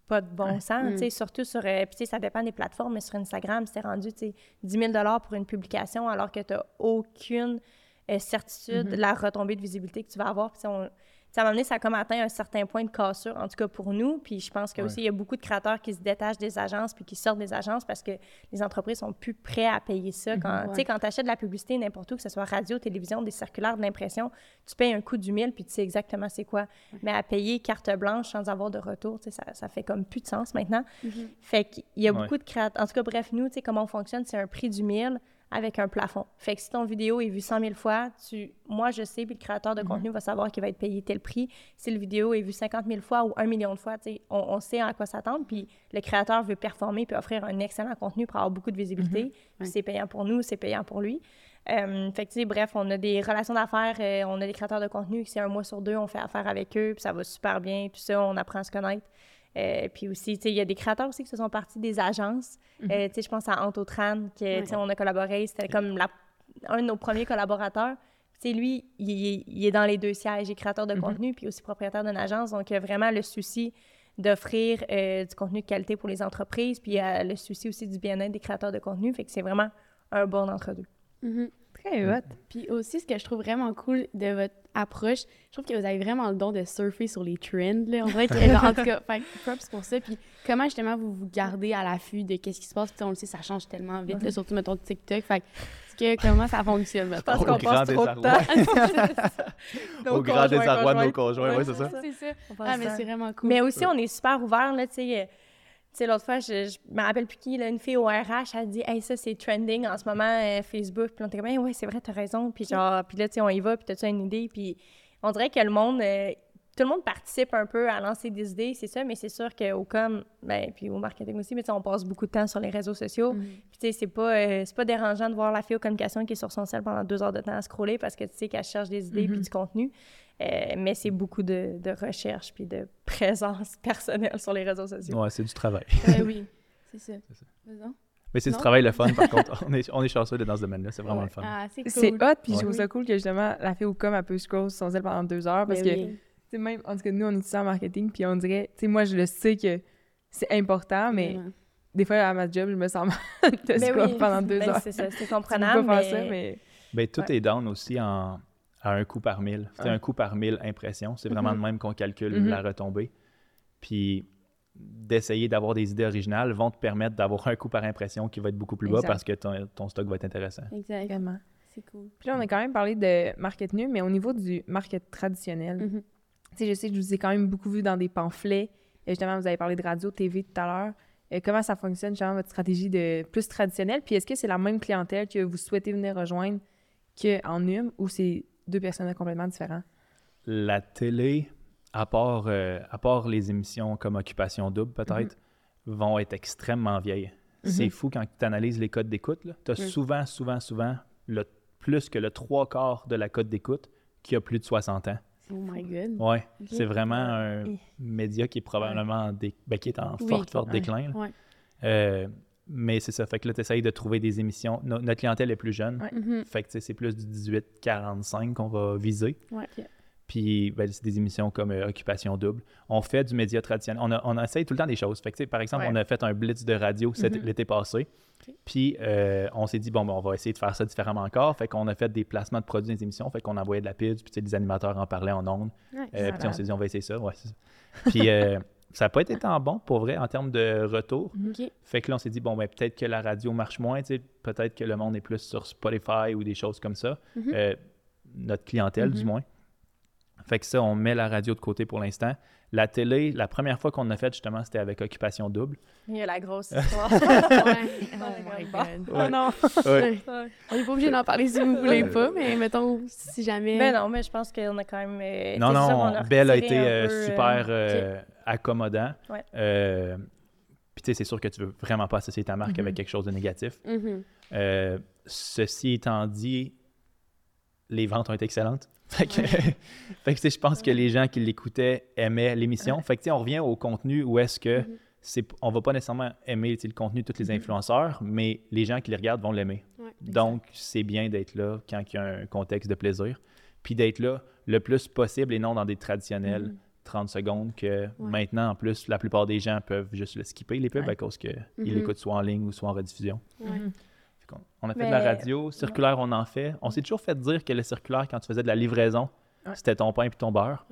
pas de bon sens, Mm. surtout sur, euh, puis tu sais, ça dépend des plateformes, mais sur Instagram, c'est rendu, tu sais, 10 000 pour une publication alors que tu n'as aucune euh, certitude de la retombée de visibilité que tu vas avoir. On- un moment donné, ça a comme atteint un certain point de cassure, en tout cas pour nous. Puis je pense que Ouais. aussi, il y a beaucoup de créateurs qui se détachent des agences puis qui sortent des agences parce que les entreprises sont plus prêtes à payer ça. Quand, tu sais, quand tu achètes de la publicité n'importe où, que ce soit radio, télévision, des circulaires, de l'impression, tu payes un coût du mille puis tu sais exactement c'est quoi. Mais à payer carte blanche sans avoir de retour, tu sais, ça, ça fait comme plus de sens maintenant. Fait qu'il y a Ouais. beaucoup de créateurs. En tout cas, bref, nous, tu sais, comment on fonctionne, c'est un prix du mille avec un plafond. Fait que si ton vidéo est vue 100 000 fois, tu, moi, je sais, puis le créateur de contenu va savoir qu'il va être payé tel prix. Si le vidéo est vue 50 000 fois ou 1 million de fois, on, on sait à quoi s'attendre. Puis le créateur veut performer puis offrir un excellent contenu pour avoir beaucoup de visibilité. Puis Ouais. c'est payant pour nous, c'est payant pour lui. Euh, fait que, tu sais, bref, on a des relations d'affaires, euh, on a des créateurs de contenu c'est un mois sur deux, on fait affaire avec eux, puis ça va super bien, tout ça, on apprend à se connaître. Euh, puis aussi, tu sais, il y a des créateurs aussi qui se sont partis des agences. Tu sais, je pense à Antotran, que, tu sais, on a collaboré, c'était comme la- un de nos premiers collaborateurs. Tu sais, lui, il, est- il est dans les deux sièges, il est créateur de contenu, puis aussi propriétaire d'une agence, donc il a vraiment le souci d'offrir euh, du contenu de qualité pour les entreprises, puis il a le souci aussi du bien-être des créateurs de contenu, fait que c'est vraiment un bon entre deux. Mhm. Très hot. Puis aussi, ce que je trouve vraiment cool de votre approche, je trouve que vous avez vraiment le don de surfer sur les trends. Là. On dirait que, en tout cas, fait que props pour ça. Puis comment justement vous vous gardez à l'affût de qu'est-ce qui se passe? Puis on le sait, ça change tellement vite, là, surtout mettons TikTok. Fait que, comment ça fonctionne, mettons? pense qu'on passe trop de. Nos Au grand désarroi de nos conjoints, ouais, c'est ça. C'est ça. Ah, mais c'est vraiment cool. Mais aussi, on est super ouvert, là, tu sais. Sais, l'autre fois, je, je me rappelle plus qui, là, une fille au RH, elle dit Hey, ça, c'est trending en ce moment, euh, Facebook. Puis on était comme, Hey, ouais, c'est vrai, t'as raison. Puis genre, puis là, tu sais, on y va, puis t'as-tu une idée? Puis on dirait que le monde, euh, tout le monde participe un peu à lancer des idées, c'est ça, mais c'est sûr qu'au com, ben, puis au marketing aussi, mais on passe beaucoup de temps sur les réseaux sociaux. Mhm. Puis tu sais, c'est pas, euh, c'est pas dérangeant de voir la fille aux communications qui est sur son sel pendant deux heures de temps à scroller parce que tu sais qu'elle cherche des idées puis du contenu. Euh, mais c'est beaucoup de, de recherche puis de présence personnelle sur les réseaux sociaux. Ouais, c'est du travail. Ben oui, c'est ça. C'est ça. Mais c'est du travail le fun, par contre. On est, on est chanceux d'être dans ce domaine-là. C'est vraiment le fun. Ah, c'est cool. C'est hot, puis je trouve ça cool que justement, la fille au com, elle peut scroll sur son zèle pendant deux heures parce Ben que, oui. tu même, en tout cas, nous, on est en marketing, puis on dirait, tu sais, moi, je le sais que c'est important, mais des fois, à ma job, je me sens mal de Ben scroll oui, pendant deux ben heures. C'est ça, c'est comprenable, faire mais... ça, mais... Ben, tout Ouais. est down aussi en, à un coût par mille. C'est Ouais. un coût par mille impressions. C'est vraiment Mhm. de même qu'on calcule Mhm. la retombée. Puis d'essayer d'avoir des idées originales vont te permettre d'avoir un coût par impression qui va être beaucoup plus bas parce que ton, ton stock va être intéressant. Exact. Vraiment. C'est cool. Puis là, on a quand même parlé de market nu, mais au niveau du market traditionnel, tu sais, je sais que je vous ai quand même beaucoup vu dans des pamphlets. Et justement, vous avez parlé de radio, TV tout à l'heure. Euh, comment ça fonctionne, justement, votre stratégie de plus traditionnelle? Puis est-ce que c'est la même clientèle que vous souhaitez venir rejoindre qu'en NUM ou c'est deux personnes complètement différentes? La télé, à part, euh, à part les émissions comme Occupation Double, peut-être, vont être extrêmement vieilles. C'est Mhm. fou quand tu analyses les codes d'écoute. Tu as Mm. souvent, souvent, souvent le, plus que le trois quarts de la cote d'écoute qui a plus de 60 ans. Oh my god. Ouais, c'est vraiment un média qui est probablement en dé- ben, qui est en Oui. fort, fort Ouais. déclin. Ouais. Euh, mais c'est ça. Fait que là, tu essayes de trouver des émissions. No- notre clientèle est plus jeune. Ouais. Mhm. Fait que c'est plus du 18-45 qu'on va viser. Ouais. Puis ben, c'est des émissions comme euh, Occupation Double. On fait du média traditionnel. On, a- on essaye tout le temps des choses. Fait que, par exemple, Ouais. on a fait un blitz de radio Mhm. l'été passé. Puis euh, on s'est dit, bon, ben, on va essayer de faire ça différemment encore. Fait qu'on a fait des placements de produits dans les émissions. Fait qu'on envoyait de la pub. Puis tu sais, les animateurs en parlaient en ondes. Ouais. Euh, puis on s'est dit, on va essayer ça. Ouais, c'est ça. Puis euh, ça n'a pas été tant bon pour vrai en termes de retour. Ok. Fait que là, on s'est dit, bon, ben, peut-être que la radio marche moins, peut-être que le monde est plus sur Spotify ou des choses comme ça. Mhm. Euh, notre clientèle, du Mhm. moins. Fait que ça, on met la radio de côté pour l'instant. La télé, la première fois qu'on a fait, justement, c'était avec Occupation Double. Il y a la grosse histoire. Ouais. Oh my God. Oh non! Ouais. Ouais. On n'est pas obligé d'en parler si vous voulez pas, mais mettons, si jamais. mais non, mais je pense qu'on a quand même... euh, non, ça, non, Belle a été euh, peu, super euh, accommodant. Ouais. Euh, Puis, tu sais, c'est sûr que tu veux vraiment pas associer ta marque Mhm. avec quelque chose de négatif. Mhm. Euh, ceci étant dit, les ventes ont été excellentes. Fait que, fait que, tu sais, je pense que les gens qui l'écoutaient aimaient l'émission. Fait que, tu sais, on revient au contenu où est-ce que Mhm. c'est, on va pas nécessairement aimer le contenu de tous les influenceurs, mais les gens qui les regardent vont l'aimer. Ouais. Donc, c'est bien d'être là quand il y a un contexte de plaisir. Puis d'être là le plus possible et non dans des traditionnels. 30 secondes que maintenant, en plus, la plupart des gens peuvent juste le skipper, les pubs, Ouais. à cause qu'ils Mhm. l'écoutent soit en ligne ou soit en rediffusion. Ouais. Fait qu'on- On a fait Mais- de la radio, circulaire, on en fait. On s'est toujours fait dire que le circulaire, quand tu faisais de la livraison, Ouais. c'était ton pain puis ton beurre.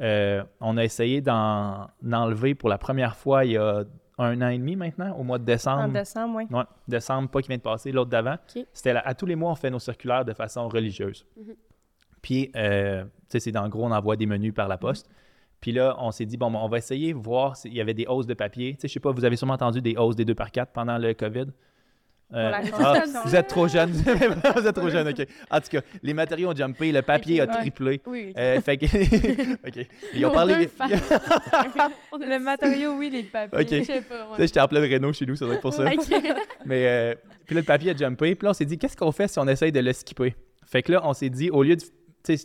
Euh, on a essayé d'en enlever pour la première fois il y a un an et demi maintenant, au mois de En décembre. décembre, oui. Ouais, décembre, pas qui vient de passer, l'autre d'avant. Ok. C'était à tous les mois, on fait nos circulaires de façon religieuse. Mhm. Puis, euh, tu sais, c'est dans le gros, on envoie des menus par la poste. Puis là, on s'est dit, bon, ben, on va essayer, voir s'il y avait des hausses de papier. Tu sais, je sais pas, vous avez sûrement entendu des hausses des 2 par 4 pendant le COVID? Euh, ah, vous êtes trop jeune. vous êtes trop jeune, OK. En tout cas, les matériaux ont jumpé, le papier a triplé. Oui. Euh, fait que... OK. Ils ont parlé... Le matériau, oui, les papiers. OK. Je sais pas. J'étais en plein Renault chez nous, ça doit être pour ça. Ok. Mais euh, puis là, le papier a jumpé. Puis là, on s'est dit, qu'est-ce qu'on fait si on essaye de le skipper? Fait que là, on s'est dit, au lieu de.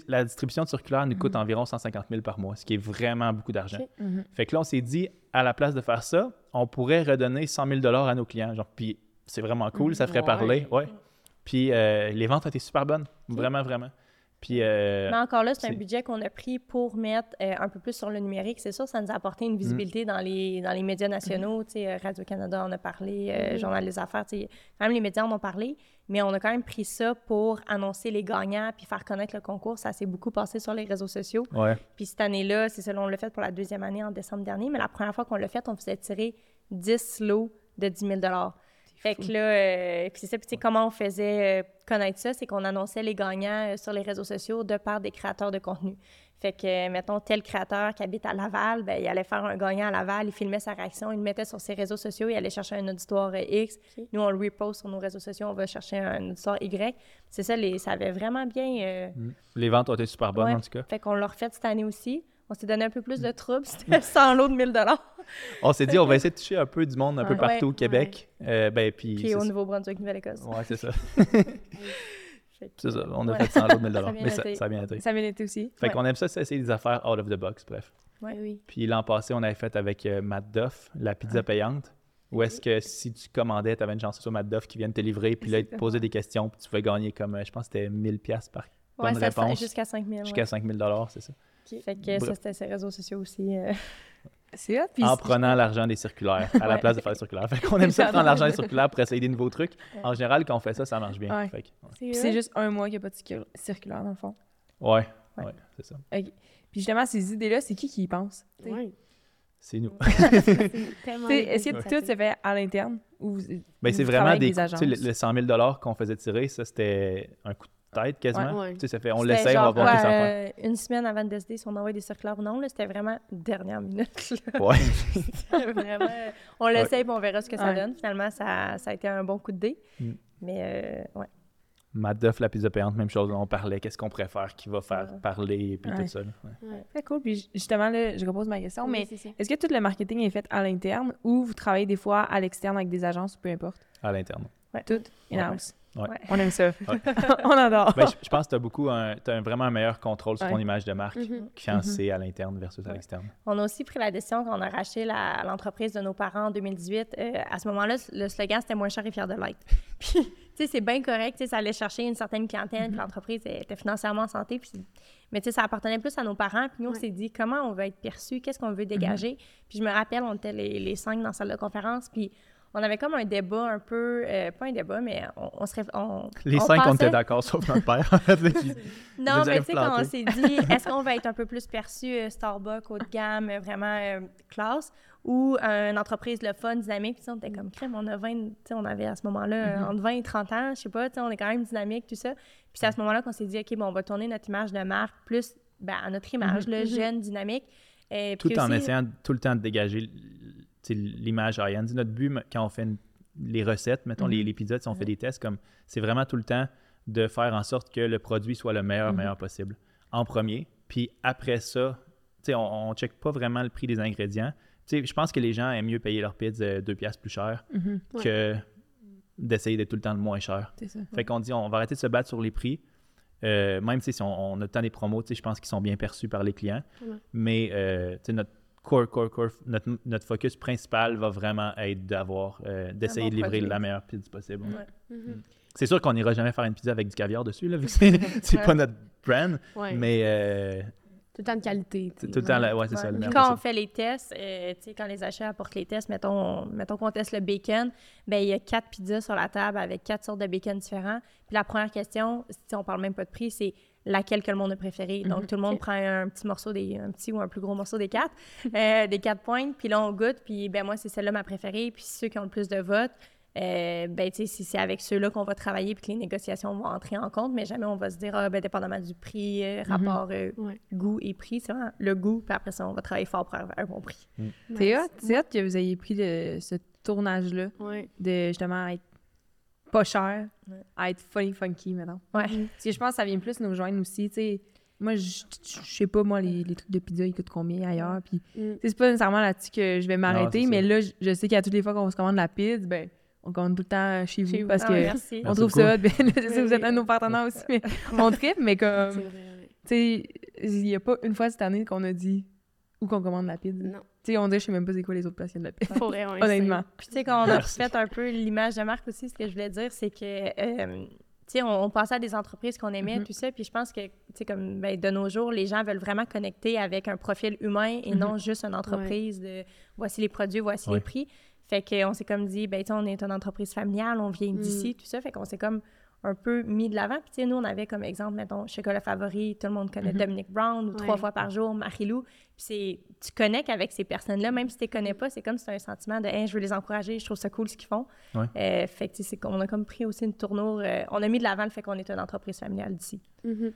La distribution de circulaire nous coûte environ 150 000 par mois, ce qui est vraiment beaucoup d'argent. Mhm. Fait que là, on s'est dit, à la place de faire ça, on pourrait redonner 100 000 à nos clients. Genre, puis c'est vraiment cool, ça ferait Ouais. parler. Ouais. Puis euh, les ventes ont été super bonnes. Vraiment, vraiment. Puis. euh, Mais encore là, c'est un budget qu'on a pris pour mettre euh, un peu plus sur le numérique. C'est sûr, ça nous a apporté une visibilité dans, les, dans les médias nationaux. Radio-Canada en a parlé, euh, Mhm. Journal des Affaires, quand même les médias en ont parlé. Mais on a quand même pris ça pour annoncer les gagnants puis faire connaître le concours. Ça s'est beaucoup passé sur les réseaux sociaux. ouais. Puis cette année-là, c'est ça, on l'a fait pour la deuxième année en décembre dernier. Mais la première fois qu'on l'a fait, on faisait tirer 10 lots de 10 000 Fait que là, euh, puis c'est ça, puis tu sais, comment on faisait euh, connaître ça, c'est qu'on annonçait les gagnants euh, sur les réseaux sociaux de par des créateurs de contenu. Fait que, mettons, tel créateur qui habite à Laval, ben, il allait faire un gagnant à Laval, il filmait sa réaction, il le mettait sur ses réseaux sociaux, il allait chercher un auditoire euh, X. Nous, on le repost sur nos réseaux sociaux, on va chercher un auditoire Y. C'est ça, les, ça avait vraiment bien... euh, Les ventes ont été super bonnes, Ouais. en tout cas. fait qu'on l'a refait cette année aussi. On s'est donné un peu plus de troubles. C'était 100 lots de 1000 On s'est dit, on va essayer de toucher un peu du monde un peu Ouais. partout au Ouais. Québec. Euh, ben, puis, Puis c'est au. Nouveau-Brunswick, Nouvelle-Écosse. Ouais, c'est ça. C'est ça. On a Ouais. fait 100 autres 1000 Ça a bien Mais ça, été. ça a bien été. Ça a bien été aussi. Fait Ouais. qu'on aime ça, c'est essayer des affaires out of the box, bref. Ouais. Oui. Puis l'an passé, on avait fait avec euh, Matt Duff, la pizza payante. Où est-ce que si tu commandais, tu avais une chance sur Matt Duff qui vienne te livrer, puis là, il te posait des questions, puis tu pouvais gagner comme, euh, je pense que c'était 1000 pièces par Ouais, bonne réponse. jusqu'à 5000. jusqu'à 5000 c'est ça. Fait que ça, c'était ses réseaux sociaux aussi. euh. C'est hot. Puis en prenant l'argent des circulaires à la place de faire des circulaires. Fait qu'on aime ça prendre l'argent des circulaires pour essayer des nouveaux trucs. En général, quand on fait ça, ça marche bien. Ouais. Fait que, ouais. puis c'est juste un mois qu'il n'y a pas de circul- circulaire, dans le fond. ouais, Ouais. ouais, c'est ça. Puis justement, ces idées-là, c'est qui qui y pense? T'sais? Ouais. C'est nous. Est-ce que tout se fait à l'interne? Ou vous- Ben, c'est vraiment des. sais, le, le 100 000 qu'on faisait tirer, ça, c'était un coup de tête quasiment. Ouais. Ouais. Tu sais, ça fait, on l'essaye, on va voir ça quoi, fait. euh, Une semaine avant de décider si on envoie des circulaires ou non, là, c'était vraiment dernière minute. là. Ouais. C'était vraiment, euh, on l'essaye puis on verra ce que ça donne. Finalement, ça, ça a été un bon coup de dé. Mm. Mais euh, ouais. Matt Duff, la pizza payante, même chose. On parlait, qu'est-ce qu'on préfère, qui va faire Ouais. parler, puis Ouais. tout ça. Ouais. Très cool. Puis ju- justement, là, je repose ma question, Oui, mais ça. est-ce que tout le marketing est fait à l'interne ou vous travaillez des fois à l'externe avec des agences ou peu importe? À l'interne. Tout in-house. Ouais. Ouais. On aime ça. Ouais. On adore. Ben, je, je pense que tu as beaucoup un, t'as un- vraiment un meilleur contrôle sur ton Ouais. image de marque Mhm. quand Mhm. c'est à l'interne versus à Ouais. l'externe. On a aussi pris la décision quand on a racheté l'entreprise de nos parents en 2018. euh, à ce moment-là, le slogan, c'était moins cher et fier de l'être. Puis, tu sais, c'est bien correct. tu sais, Ça allait chercher une certaine clientèle, puis l'entreprise était financièrement en santé. Puis, mais tu sais, ça appartenait plus à nos parents. Puis nous, on Ouais. s'est dit comment on veut être perçu, qu'est-ce qu'on veut dégager? Puis je me rappelle, on était les, les cinq dans la salle de conférence. Puis on avait comme un débat un peu, euh, pas un débat, mais on, on se réf- on- Les on cinq, on était d'accord, sauf notre père. non, mais tu sais, quand on s'est dit, est-ce qu'on va être un peu plus perçu euh, Starbucks, haut de gamme, euh, vraiment euh, classe, ou une entreprise le fun, dynamique, puis tu sais, on était comme crème, on a 20, tu sais, on avait à ce moment-là Mm-hmm. euh, entre 20 et 30 ans, je sais pas, tu sais, on est quand même dynamique, tout ça. Puis c'est à ce moment-là qu'on s'est dit, OK, bon, on va tourner notre image de marque plus ben, à notre image, là, jeune, dynamique. Et tout puis en aussi- essayant tout le temps de dégager l'image high-end. Notre but, quand on fait une- les recettes, mettons les, les pizzas, si on fait des tests, comme c'est vraiment tout le temps de faire en sorte que le produit soit le meilleur, meilleur possible en premier. Puis après ça, on ne check pas vraiment le prix des ingrédients. Je pense que les gens aiment mieux payer leur pizza euh, deux piastres plus cher Mhm. Ouais. que d'essayer d'être tout le temps le moins cher. Ça. Fait qu'on dit, on va arrêter de se battre sur les prix. Euh, même si on, on a tant des promos, je pense qu'ils sont bien perçus par les clients. Ouais. Mais euh, notre core, core, core, notre, notre focus principal va vraiment être d'avoir, euh, d'essayer bon de livrer produit. la meilleure pizza possible. Ouais. Mhm. C'est sûr qu'on n'ira jamais faire une pizza avec du caviar dessus, là, vu que c'est, c'est pas notre brand. Ouais. Mais euh, Tout le temps de qualité. sais. tout le temps, la- ouais, c'est Ouais. ça. Le quand on fait les tests, euh, tu sais, quand les achats apportent les tests, mettons, mettons qu'on teste le bacon, ben il y a quatre pizzas sur la table avec quatre sortes de bacon différents. Puis la première question, si on parle même pas de prix, c'est laquelle que le monde a préféré. Donc tout le monde prend un petit morceau des, un petit ou un plus gros morceau des quatre, euh, des quatre pointes. Puis là on goûte, puis ben moi c'est celle-là ma préférée. Puis ceux qui ont le plus de votes. euh, ben, tu sais, c'est avec ceux-là qu'on va travailler puis que les négociations vont entrer en compte, mais jamais on va se dire, ah, ben, dépendamment du prix, euh, rapport euh, Ouais. goût et prix, c'est vraiment le goût, puis après ça, on va travailler fort pour avoir un bon prix. C'est hot que vous ayez pris ce tournage-là, Ouais. de justement être pas cher, à être funny funky maintenant. Ouais. Parce que je pense que ça vient plus nous joindre aussi, tu sais. Moi, je sais pas, moi, les, les trucs de pizza, ils coûtent combien ailleurs. Puis, Mm. tu sais, c'est pas nécessairement là-dessus que je vais m'arrêter, mais ça. là, je, sais qu'à toutes les fois qu'on se commande la pizza, ben, on commande tout le temps chez vous. Chez vous. parce Ah que merci. on trouve ça hot. Ben, sais, Oui, vous êtes oui. un de nos partenaires aussi, mais on tripe, mais C'est comme, tu sais, il y a pas une fois cette année qu'on a dit où qu'on commande la pizza. Non. Tu sais, on dirait, je sais même pas c'est quoi les autres places de la. Pour ouais, Honnêtement. Puis, tu sais, quand on a fait un peu l'image de marque aussi, ce que je voulais dire, c'est que, euh, tu sais, on, on pensait à des entreprises qu'on aimait, Mhm. tout ça, puis je pense que, tu sais, comme ben, de nos jours, les gens veulent vraiment connecter avec un profil humain et Mhm. non juste une entreprise de voici les produits, voici Ouais. les prix. Fait qu'on s'est comme dit, ben, tu sais, on est une entreprise familiale, on vient Mm. d'ici, tout ça, fait qu'on s'est comme un peu mis de l'avant. Puis, tu sais, nous, on avait comme exemple, mettons, Chocolat Favori, tout le monde connaît Mhm. Dominique Brown, ou trois fois par jour, Marie-Lou. Puis, c'est, tu connectes avec ces personnes-là, même si tu les connais pas, c'est comme si tu as un sentiment de, Hey, je veux les encourager, je trouve ça cool ce qu'ils font. Ouais. Euh, fait que, tu sais, c'est qu'on a comme pris aussi une tournure, euh, on a mis de l'avant le fait qu'on est une entreprise familiale d'ici. Mhm.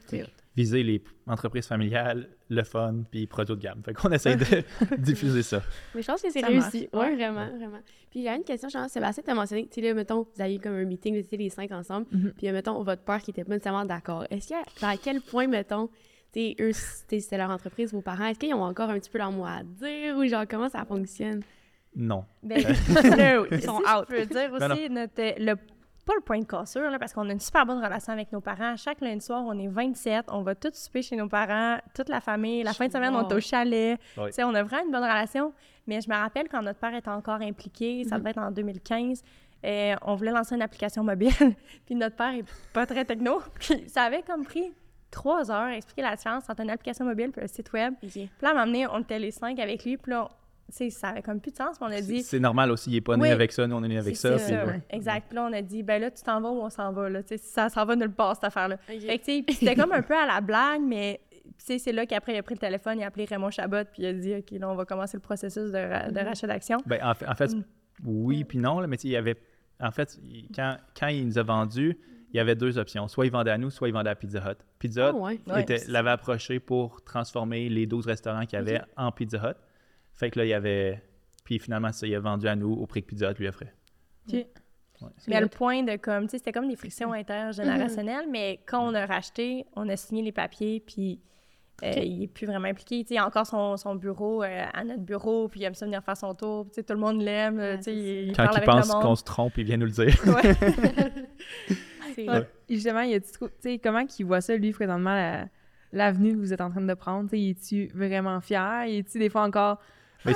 Viser les entreprises familiales, le fun, puis produits de gamme. Fait qu'on essaie de diffuser ça. Mais je pense que c'est réussi. Oui, vraiment, vraiment. Puis j'avais une question, genre, Sébastien, tu as mentionné, tu sais, là, mettons, vous aviez comme un meeting, vous étiez les cinq ensemble, Mhm. puis euh, mettons, votre père qui était pas nécessairement d'accord. Est-ce a, à quel point, mettons, tu sais, eux, c'était leur entreprise, vos parents, est-ce qu'ils ont encore un petit peu leur mot à dire ou genre, comment ça fonctionne? Non. Ben, ils sont out. Je peux dire aussi, notre, le, pas le point de cassure, là, parce qu'on a une super bonne relation avec nos parents. Chaque lundi soir, on est 27, on va tous souper chez nos parents, toute la famille. La fin de semaine, on est au chalet. Oui. On a vraiment une bonne relation. Mais je me rappelle quand notre père était encore impliqué, ça devait être en 2015, euh, on voulait lancer une application mobile. puis notre père est pas très techno. Puis ça avait comme pris trois heures à expliquer la différence entre une application mobile et un site web. Puis là, à un moment donné, on était les cinq avec lui. Puis là, sais, ça avait comme plus de sens. On a C'est dit, c'est normal aussi, il n'est pas né Oui. avec ça, nous on est né avec ça. puis ouais. ouais. Exact. Puis là, on a dit, ben là, tu t'en vas ou on s'en va, là. Tu sais, ça s'en va nulle part, cette affaire-là. Fait que, c'était comme un peu à la blague, mais, c'est là qu'après, il a pris le téléphone, il a appelé Raymond Chabot, puis il a dit, OK, là, on va commencer le processus de, ra- de rachat d'actions. Ben, en fait, en fait, Mm. oui puis non, là, mais tu sais, il y avait. En fait, quand, quand il nous a vendu, il y avait deux options. Soit il vendait à nous, soit il vendait à Pizza Hut. Pizza Ah Hut. Ouais. l'avait approché pour transformer les 12 restaurants qu'il y avait en Pizza Hut. Fait que là, il y avait. Puis finalement, ça, il a vendu à nous au prix que Pizza lui offrait. OK. Mais le point de comme, tu sais, c'était comme des frictions intergénérationnelles, mais quand on a racheté, on a signé les papiers, puis euh, il est plus vraiment impliqué. Tu sais, il a encore son, son bureau euh, à notre bureau, puis il aime ça venir faire son tour. Tu sais, tout le monde l'aime, Ouais, tu sais, c'est il, il Quand parle il avec pense qu'on se trompe, il vient nous le dire. Ouais. Justement, il y a tu sais comment qu'il voit ça lui présentement la- l'avenue que vous êtes en train de prendre, tu sais, es-tu vraiment fier, es-tu des fois encore Mais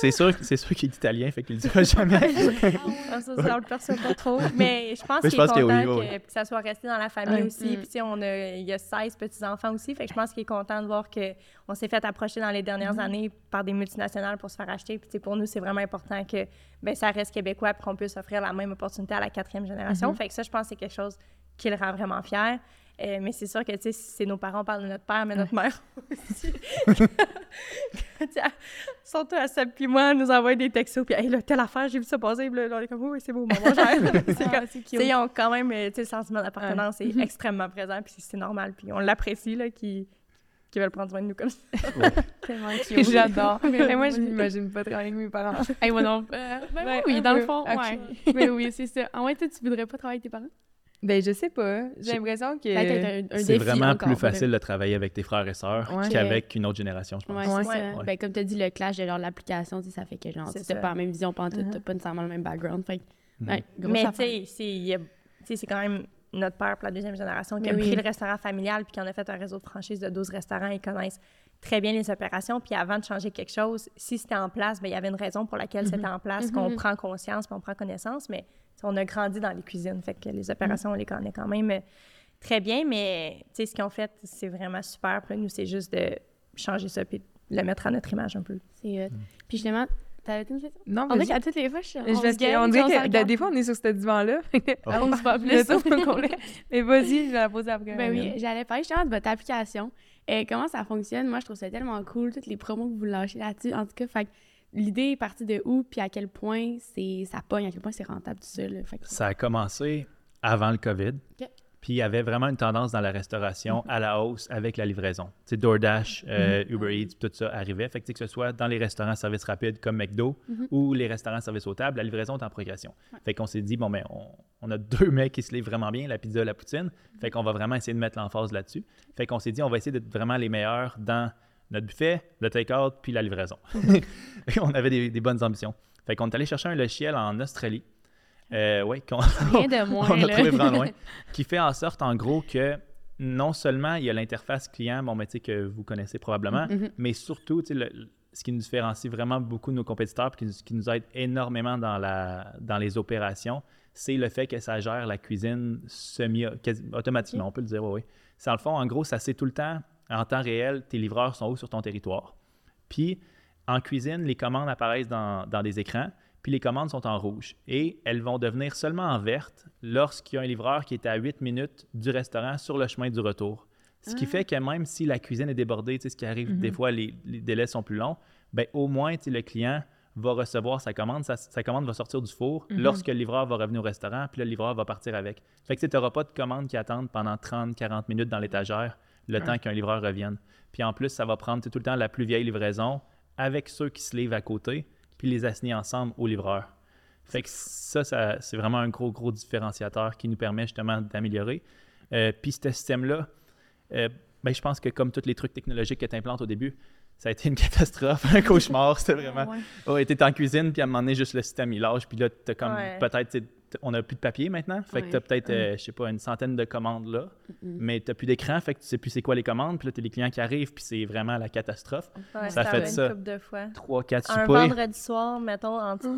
c'est- sûr, c'est sûr qu'il est italien, fait qu'il le dira jamais. Ah, ça, ça, on le perçoit pas trop. Mais je pense qu'il est que content oui, oui, que, que ça soit resté dans la famille Ouais. aussi. Mm. Puis, tu sais, on a, il y a 16 petits-enfants aussi. Fait que je pense qu'il est content de voir qu'on s'est fait approcher dans les dernières années par des multinationales pour se faire acheter. Puis, pour nous, c'est vraiment important que ben, ça reste québécois et qu'on puisse offrir la même opportunité à la quatrième génération. Fait que ça, je pense que c'est quelque chose qui le rend vraiment fier. Euh, mais c'est sûr que, tu sais, c'est nos parents parlent de notre père, mais notre mère aussi. Surtout à Seb puis moi, nous envoyer des textos, puis hey, là, telle affaire, j'ai vu ça passer, puis là, on est comme, oui, c'est beau, maman, gère. c'est ils ont quand même, euh, tu sais, le sentiment d'appartenance est extrêmement présent, puis c'est normal, puis on l'apprécie, là, qu'ils qu'ils veulent prendre soin de nous comme ça. tellement cute. J'adore. Mais moi, je m'imagine pas travailler avec mes parents. Hey, moi non. Euh, ben Ouais, oui, dans le fond, ouais. actually. Mais oui, c'est ça. En vrai, toi, tu voudrais pas travailler avec tes parents? Ben, je sais pas. J'ai l'impression que. C'est vraiment encore, plus facile de travailler avec tes frères et sœurs Ouais. qu'avec une autre génération, je pense. Ouais, Ouais. c'est ça. Ouais. Ben, comme tu as dit, le clash de genre l'application, tu ça fait que genre, C'est tu n'as pas la même vision, pas, Mhm. t'as pas nécessairement le même background. Fait Mais tu sais, c'est tu quand même notre père pour la deuxième génération qui a oui. pris le restaurant familial puis qui en a fait un réseau de franchise de 12 restaurants. Ils connaissent très bien les opérations. Puis avant de changer quelque chose, si c'était en place, ben, il y avait une raison pour laquelle c'était en place, qu'on Mhm. prend conscience puis on prend connaissance. Mais tu on a grandi dans les cuisines. Fait que les opérations, on les connaît quand même euh, très bien. Mais tu sais, ce qu'ils ont fait, c'est vraiment super. Puis nous, c'est juste de changer ça puis de le mettre à notre image un peu. C'est hot. Puis justement, t'avais une question? Non, dirait qu'à toutes les fois, je suis je, on se vais- gagne, on dirait que ben, des fois, on est sur ce divan-là. On se voit plus. Mais vas-y, je vais la poser après. Ben oui, j'allais parler justement de votre application. Euh, comment ça fonctionne? Moi, je trouve ça tellement cool, toutes les promos que vous lâchez là-dessus. En tout cas, fait que l'idée est partie de où, puis à quel point c'est ça pogne, à quel point c'est rentable tout. Fait que- Ça a commencé avant le COVID. Puis il y avait vraiment une tendance dans la restauration à la hausse avec la livraison. Tu sais, DoorDash, euh, Uber Eats, tout ça arrivait. Fait que, que ce soit dans les restaurants service rapide comme McDo ou les restaurants service aux tables, la livraison est en progression. Fait qu'on s'est dit, bon, ben, on, on a deux mecs qui se livrent vraiment bien, la pizza, la poutine. Fait qu'on va vraiment essayer de mettre l'emphase là-dessus. Fait qu'on s'est dit, on va essayer d'être vraiment les meilleurs dans notre buffet, le take-out, puis la livraison. Et on avait des, des bonnes ambitions. Fait qu'on est allé chercher un logiciel en Australie. Euh, ouais, qu'on- Rien de moins. on a trouvé vraiment loin. Qui fait en sorte, en gros, que non seulement il y a l'interface client, mais tu sais, que vous connaissez probablement, Mhm. mais surtout, le- ce qui nous différencie vraiment beaucoup de nos compétiteurs, puis qui, nous- qui nous aide énormément dans, la, dans les opérations, c'est le fait que ça gère la cuisine semi-automatiquement, on peut le dire, oui, oui. Dans le fond, en gros, ça sait tout le temps, en temps réel, tes livreurs sont où sur ton territoire? Puis, en cuisine, les commandes apparaissent dans, dans des écrans, puis les commandes sont en rouge. Et elles vont devenir seulement en verte lorsqu'il y a un livreur qui est à 8 minutes du restaurant sur le chemin du retour. Ce qui fait que même si la cuisine est débordée, tu sais, ce qui arrive des fois, les, les délais sont plus longs, ben, au moins, le client va recevoir sa commande, sa, sa commande va sortir du four lorsque le livreur va revenir au restaurant, puis le livreur va partir avec. Fait que tu n'auras pas de commande qui attendent pendant 30-40 minutes dans l'étagère le temps qu'un livreur revienne. Puis en plus, ça va prendre tout le temps la plus vieille livraison avec ceux qui se livrent à côté, puis les assigner ensemble au livreur. Fait que ça, ça c'est vraiment un gros, gros différenciateur qui nous permet justement d'améliorer. Euh, puis ce système-là, euh, ben, je pense que comme tous les trucs technologiques que tu implantes au début, ça a été une catastrophe, un cauchemar. C'était vraiment. Ouais. En cuisine, puis à un moment donné, juste le système, il lâche, puis là, t'as comme Ouais. peut-être. On n'a plus de papier maintenant, fait que Ouais. t'as peut-être, euh, je sais pas, une centaine de commandes là, mais t'as plus d'écran, fait que tu sais plus c'est quoi les commandes, puis là, t'as les clients qui arrivent, puis c'est vraiment la catastrophe. Ouais, Ça fait ça. une couple de fois. Trois, quatre Un soupers. vendredi soir, mettons, entre-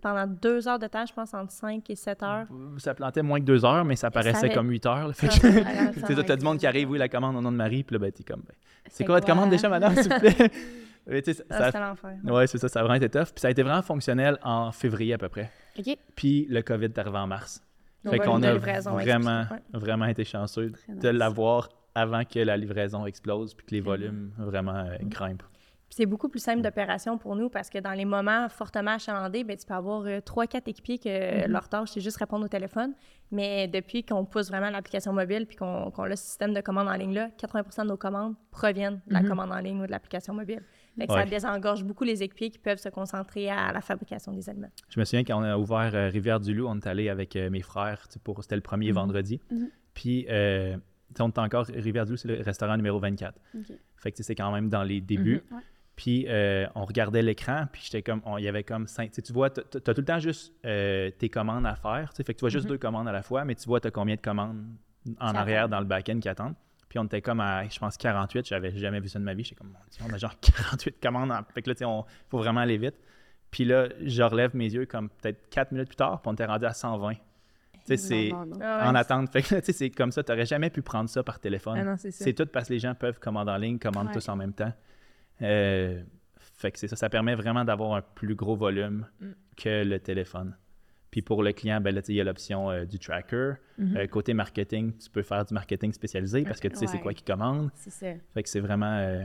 pendant deux heures de temps, je pense entre 5 et 7 heures. Ça plantait moins que deux heures, mais ça paraissait avait- comme huit heures. là. Fait Ça- que, ça- tu ça- t'as du monde qui arrive, oui, la commande au nom de Marie, puis là, ben, t'es comme, ben, c'est quoi votre commande déjà, madame, s'il vous plaît? Mais tu sais, Ah, ça- ouais, c'est ça, ça a vraiment été tough. Puis ça a été vraiment fonctionnel en février à peu près. Puis le COVID est arrivé en mars. Donc, Fait qu'on a vraiment, vraiment été chanceux Très de nice. l'avoir avant que la livraison explose puis que les volumes vraiment euh, grimpent. C'est beaucoup plus simple d'opération pour nous parce que dans les moments fortement achalandés, ben, tu peux avoir euh, trois, quatre équipiers que leur tâche, c'est juste répondre au téléphone. Mais depuis qu'on pousse vraiment l'application mobile puis qu'on a le système de commande en ligne là, 80% de nos commandes proviennent de la commande en ligne ou de l'application mobile. Fait que ça désengorge beaucoup les équipiers qui peuvent se concentrer à la fabrication des aliments. Je me souviens quand on a ouvert euh, Rivière-du-Loup, on est allé avec euh, mes frères, tu sais, pour c'était le premier vendredi. Mhm. Puis euh, on est encore Rivière-du-Loup, c'est le restaurant numéro 24. OK. Fait que tu sais, c'est quand même dans les débuts. Mhm. Ouais. Puis euh, on regardait l'écran, puis j'étais comme, on- il y avait comme cinq. Tu vois, tu as tout le temps juste euh, tes commandes à faire. Fait que tu vois juste deux commandes à la fois, mais tu vois, tu as combien de commandes en arrière dans le back-end qui attendent. Puis on était comme à, je pense, 48. J'avais jamais vu ça de ma vie. J'étais comme, mon Dieu, on a genre 48 commandes. en- Fait que là, tu sais, on faut vraiment aller vite. Puis là, je relève mes yeux comme peut-être 4 minutes plus tard, puis on était rendu à 120. Tu sais, c'est en attente. Fait que là, tu sais, c'est comme ça. Tu n'aurais jamais pu prendre ça par téléphone. Ah c'est tout parce que les gens peuvent commander en ligne, commandent Ouais. tous en même temps. Euh, fait que c'est ça, ça permet vraiment d'avoir un plus gros volume Mm. que le téléphone. Puis pour le client, ben là, il y a l'option euh, du tracker. Mhm. Euh, côté marketing, tu peux faire du marketing spécialisé parce que tu sais c'est quoi qui commande. C'est ça. Fait que c'est vraiment euh,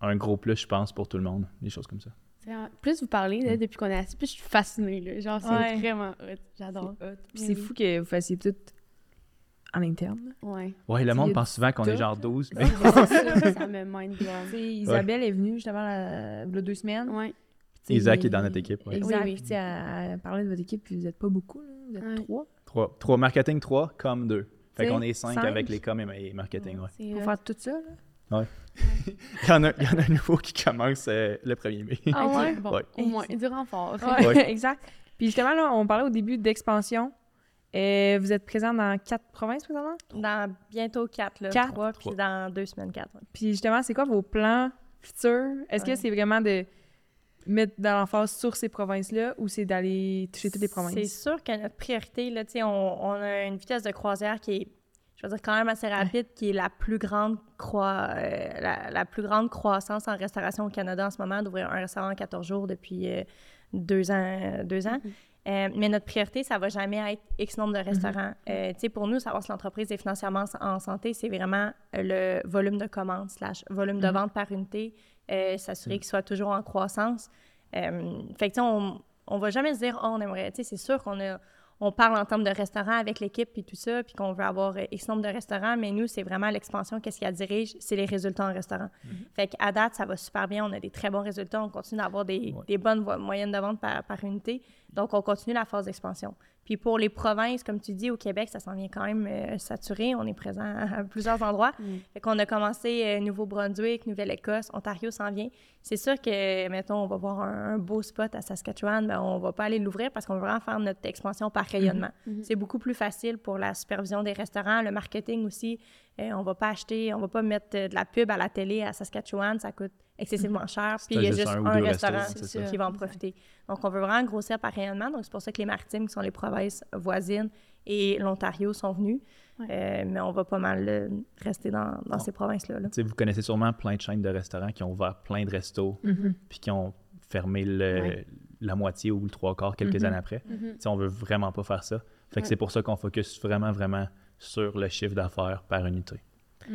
un gros plus, je pense, pour tout le monde, des choses comme ça. Plus vous parlez, là, depuis qu'on est assis, plus je suis fascinée. Là. Genre, c'est Ouais. vraiment hot. J'adore. Puis c'est oui. fou que vous fassiez tout en interne. Ouais. Ouais, le monde pense souvent qu'on est genre là. 12. Ouais, mais- c'est ça, ça me mind blown. Isabelle est venue justement la- il y a deux semaines. Ouais. Isaac est dans notre équipe. ouais. Exact. Oui. Puis, elle parlait de votre équipe, puis vous n'êtes pas beaucoup, là. Vous êtes Ouais. trois. Trois, trois marketing, trois, comme deux. Fait qu'on est cinq, cinq? avec les com et et marketing, ouais. C'est Pour hot. faire tout ça, là? Il y en a, il y en a un nouveau qui commence euh, le 1er mai. Ah ouais? Bon, Ouais. au moins, du renfort. Ouais, Ouais. exact. Puis justement, là, on parlait au début d'expansion. Euh, vous êtes présent dans quatre provinces présentement? Dans bientôt quatre, là. Quatre? Trois, puis Trois. dans deux semaines, quatre. ouais. Puis justement, c'est quoi vos plans futurs? Est-ce que Ouais. c'est vraiment de mettre de l'emphase sur ces provinces-là ou c'est d'aller toucher toutes les provinces? C'est sûr que notre priorité, là, tu sais, on, on a une vitesse de croisière qui est, je veux dire, quand même assez rapide, qui est la plus grande croi- euh, la, la plus grande croissance en restauration au Canada en ce moment, d'ouvrir un restaurant en 14 jours depuis euh, deux ans. Deux ans. Euh, mais notre priorité, ça va jamais être X nombre de restaurants. Euh, tu sais, pour nous, savoir si l'entreprise est financièrement en santé, c'est vraiment le volume de commandes slash volume de vente par unité, euh, s'assurer qu'il soit toujours en croissance. Euh, fait que, on, on va jamais se dire, oh, on aimerait, tu sais, c'est sûr qu'on a, on parle en termes de restaurants avec l'équipe puis tout ça, puis qu'on veut avoir euh, X nombre de restaurants, mais nous, c'est vraiment l'expansion, qu'est-ce qui la dirige, c'est les résultats en restaurant. Fait qu'à date, ça va super bien, on a des très bons résultats, on continue d'avoir des, Ouais. des bonnes moyennes de vente par, par unité, donc on continue la phase d'expansion. Puis pour les provinces, comme tu dis, au Québec, ça s'en vient quand même euh, saturé, on est présent à plusieurs endroits. Mm. Fait qu'on a commencé euh, Nouveau-Brunswick, Nouvelle-Écosse, Ontario s'en vient. C'est sûr que, mettons, on va voir un, un beau spot à Saskatchewan, ben, on va pas aller l'ouvrir parce qu'on veut vraiment faire notre expansion par rayonnement. Mhm. C'est beaucoup plus facile pour la supervision des restaurants, le marketing aussi. Euh, on va pas acheter, on va pas mettre euh, de la pub à la télé à Saskatchewan, ça coûte excessivement cher. Si Puis il y a juste un restaurant ça. qui va en profiter. Donc, on veut vraiment grossir par rayonnement. Donc, c'est pour ça que les maritimes, qui sont les provinces voisines, et l'Ontario sont venus. Ouais. Euh, mais on va pas mal euh, rester dans, dans Bon. ces provinces-là. là. Vous connaissez sûrement plein de chaînes de restaurants qui ont ouvert plein de restos, Mhm. puis qui ont fermé le- Ouais. la moitié ou le trois quarts quelques Mhm. années après. Mhm. On veut vraiment pas faire ça. Fait que Ouais. c'est pour ça qu'on focus vraiment, vraiment sur le chiffre d'affaires par unité.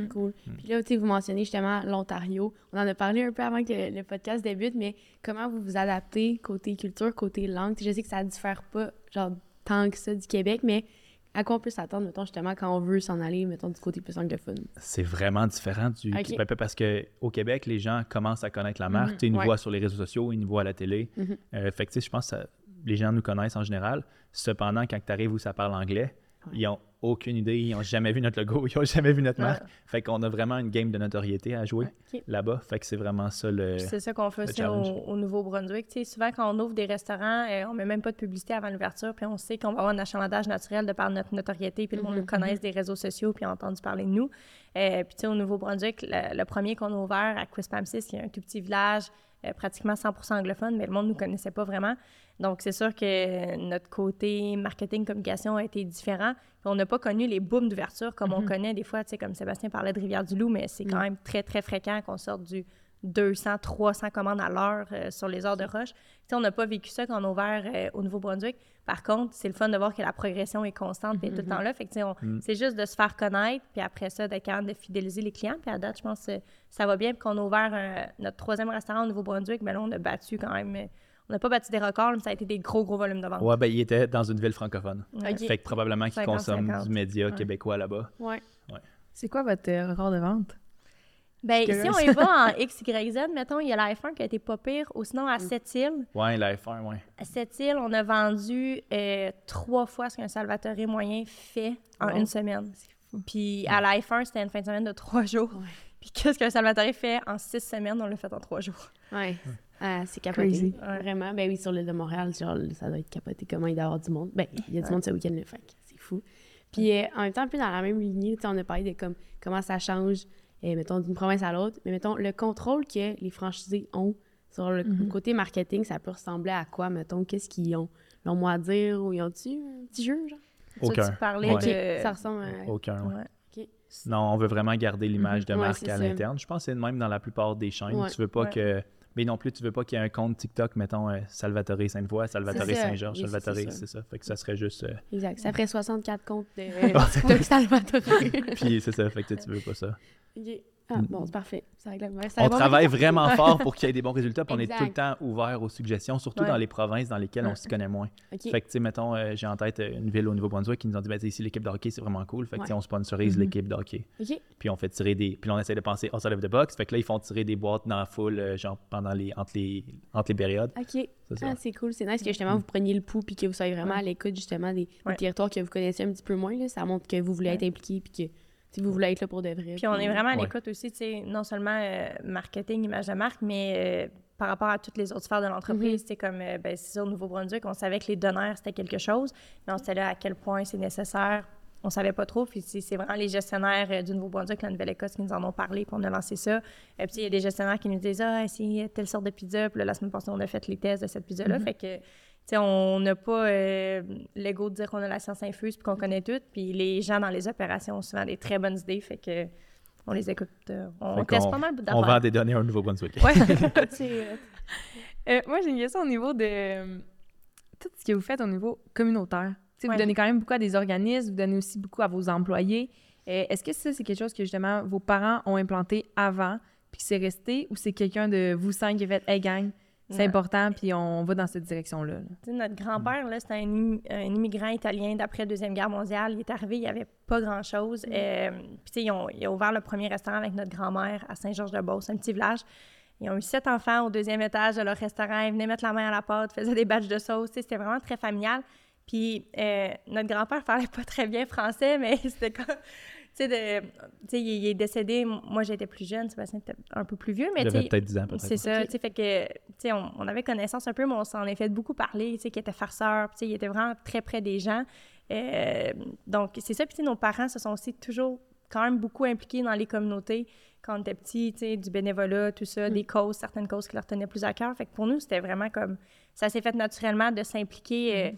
Cool. Mm. Puis là, tu sais, vous mentionnez justement l'Ontario. On en a parlé un peu avant que le, le podcast débute, mais comment vous vous adaptez côté culture, côté langue? Je sais que ça diffère pas, genre, tant que ça du Québec, mais à quoi on peut s'attendre, mettons, justement, quand on veut s'en aller, mettons, du côté plus anglophone? C'est vraiment différent du ben, parce que au Québec, les gens commencent à connaître la marque. Mhm. Tu sais, Ils nous Ouais. voient sur les réseaux sociaux, ils nous voient à la télé. Euh, fait que, tu sais, je pense que ça- les gens nous connaissent en général. Cependant, quand tu arrives où ça parle anglais. Ils n'ont aucune idée, ils n'ont jamais vu notre logo, ils n'ont jamais vu notre Ouais. marque. Fait qu'on a vraiment une game de notoriété à jouer là-bas. Fait que c'est vraiment ça le. C'est ça qu'on fait aussi au, au Nouveau-Brunswick. Tu sais, souvent, quand on ouvre des restaurants, euh, on met même pas de publicité avant l'ouverture, puis on sait qu'on va avoir un achalandage naturel de par notre notoriété, puis le monde Mhm, nous connaisse des réseaux sociaux, puis a entendu parler de nous. Euh, puis tu sais, au Nouveau-Brunswick, le, le premier qu'on a ouvert à Quispamsis, qui est un tout petit village, euh, pratiquement 100 anglophone, mais le monde ne nous connaissait pas vraiment. Donc, c'est sûr que notre côté marketing, communication a été différent. On n'a pas connu les booms d'ouverture comme on connaît des fois, tu sais, comme Sébastien parlait de Rivière-du-Loup, mais c'est quand Mm. même très, très fréquent qu'on sorte du 200, 300 commandes à l'heure euh, sur les heures de. Tu sais, on n'a pas vécu ça quand on a ouvert euh, au Nouveau-Brunswick. Par contre, c'est le fun de voir que la progression est constante et tout le temps là. Fait que, tu sais, on- c'est juste de se faire connaître, puis après ça, d'être capable de fidéliser les clients. Puis à date, je pense que ça va bien. Puis qu'on a ouvert euh, notre troisième restaurant au Nouveau-Brunswick, mais là, on a battu quand même... on n'a pas battu des records, mais ça a été des gros, gros volumes de vente. Ouais, ben, il était dans une ville francophone. Ouais. Fait que probablement qu'ils 50-50. consomment du média Ouais. québécois là-bas. Ouais. C'est quoi votre euh, record de vente? Ben, si on y va en XYZ, mettons, il y a la F1 qui a été pas pire, ou sinon à Sept-Îles. Ouais, la F1, ouais. À Sept-Îles, on a vendu euh, trois fois ce qu'un Salvatore moyen fait en Wow. une semaine. Puis à la F1, c'était une fin de semaine de trois jours. Ouais. Puis qu'est-ce qu'un Salvatore fait en six semaines, on l'a fait en trois jours. Ouais. Ah, c'est capoté. Crazy. Vraiment. Ben oui, sur l'île de Montréal, genre, ça doit être capoté comment il doit y avoir du monde. Ben, il y a du monde ce week-end, le c'est fou. Puis euh, en même temps, un peu dans la même lignée, tu sais, on a parlé de comme, comment ça change, euh, mettons, d'une province à l'autre. Mais mettons, le contrôle que les franchisés ont sur le Mhm. côté marketing, ça peut ressembler à quoi, mettons? Qu'est-ce qu'ils ont? Leur mot à dire ou ils ont-tu un petit jeu, genre? Ça, Aucun. tu parlais Ouais. de... Ça ressemble à... Aucun, ouais. Ouais. Ok. Non, on veut vraiment garder l'image de Ouais, marque à ça. l'interne. Je pense que c'est le même dans la plupart des chaînes. Ouais. Tu veux pas Ouais. que. Mais non plus, tu veux pas qu'il y ait un compte TikTok, mettons euh, Salvatore Sainte-Foy, Salvatore. Saint-Georges, Oui, Salvatore, c'est ça. Fait que ça serait juste. euh, Exact. Ça ferait 64 comptes de, Salvatore. Puis c'est ça, fait que tu veux pas ça. Ah, bon, c'est parfait. Ça règle la- ça On travaille vraiment fort pour qu'il y ait des bons résultats, puis on est tout le temps ouvert aux suggestions, surtout Ouais. dans les provinces dans lesquelles on s'y connaît moins. Fait que, tu sais, mettons, euh, j'ai en tête euh, une ville au Nouveau-Brunswick qui nous ont dit, ben, ici, l'équipe de hockey, c'est vraiment cool. Fait que, tu sais, Ouais. on sponsorise Mhm. l'équipe de hockey. Puis on fait tirer des. Puis on essaie de penser outside of the box. Fait que là, ils font tirer des boîtes dans la foule, euh, genre pendant les. entre les, entre les périodes. OK. C'est. Ah, c'est cool. C'est nice que justement vous preniez le pouls puis que vous soyez vraiment à l'écoute justement des, territoires que vous connaissez un petit peu moins. Là. Ça montre que vous voulez être impliqué puis que sais, vous voulez être là pour de vrai. Puis on est vraiment à Ouais. l'écoute aussi, tu sais, non seulement euh, marketing, image de marque, mais euh, par rapport à toutes les autres sphères de l'entreprise, c'est comme, euh, ben, c'est ça, au Nouveau-Brunswick, on savait que les donneurs, c'était quelque chose, mais on savait à quel point c'est nécessaire. On savait pas trop, puis c'est vraiment les gestionnaires euh, du Nouveau-Brunswick, la Nouvelle-Écosse, qui nous en ont parlé, puis on a lancé ça. Et puis, il y a des gestionnaires qui nous disent Ah, c'est telle sorte de pizza. Puis là, la semaine passée, on a fait les tests de cette pizza-là. Fait que, on n'a pas euh, l'ego de dire qu'on a la science infuse puis qu'on connaît tout. Puis les gens dans les opérations ont souvent des très bonnes idées. Fait que, on les écoute. euh, on Fait teste pas mal On d'affaires. vend des données au Nouveau-Brunswick. Ouais. Euh, moi, j'ai une question au niveau de tout ce que vous faites au niveau communautaire. Ouais. Vous donnez quand même beaucoup à des organismes, vous donnez aussi beaucoup à vos employés. Est-ce que ça, c'est quelque chose que justement vos parents ont implanté avant, puis que c'est resté, ou c'est quelqu'un de vous cinq qui a fait Hey gang, c'est Ouais. important, puis on va dans cette direction-là? là? Notre grand-père, là, c'était un, un immigrant italien d'après la Deuxième Guerre mondiale. Il est arrivé, il n'y avait pas grand-chose. Euh, puis, tu sais, ils ont, ils ont ouvert le premier restaurant avec notre grand-mère à Saint-Georges-de-Beauce, un petit village. Ils ont eu sept enfants au deuxième étage de leur restaurant. Ils venaient mettre la main à la pâte, faisaient des batchs de sauce. C'était vraiment très familial. Puis, euh, notre grand-père parlait pas très bien français, mais c'était comme... Tu sais, de- tu sais, il, il est décédé. Moi, j'étais plus jeune. Sébastien était un peu plus vieux, mais tu peut-être 10 ans, peut-être. c'est ça, tu sais, fait que, tu sais, on, on avait connaissance un peu, mais on s'en est fait beaucoup parler, tu sais, qu'il était farceur, tu sais, il était vraiment très près des gens. Euh, donc, c'est ça, puis tu sais, nos parents se sont aussi toujours quand même beaucoup impliqués dans les communautés quand on était petits, tu sais, du bénévolat, tout ça, des causes, certaines causes qui leur tenaient plus à cœur. Fait que pour nous, c'était vraiment comme, ça s'est fait naturellement de s'impliquer euh,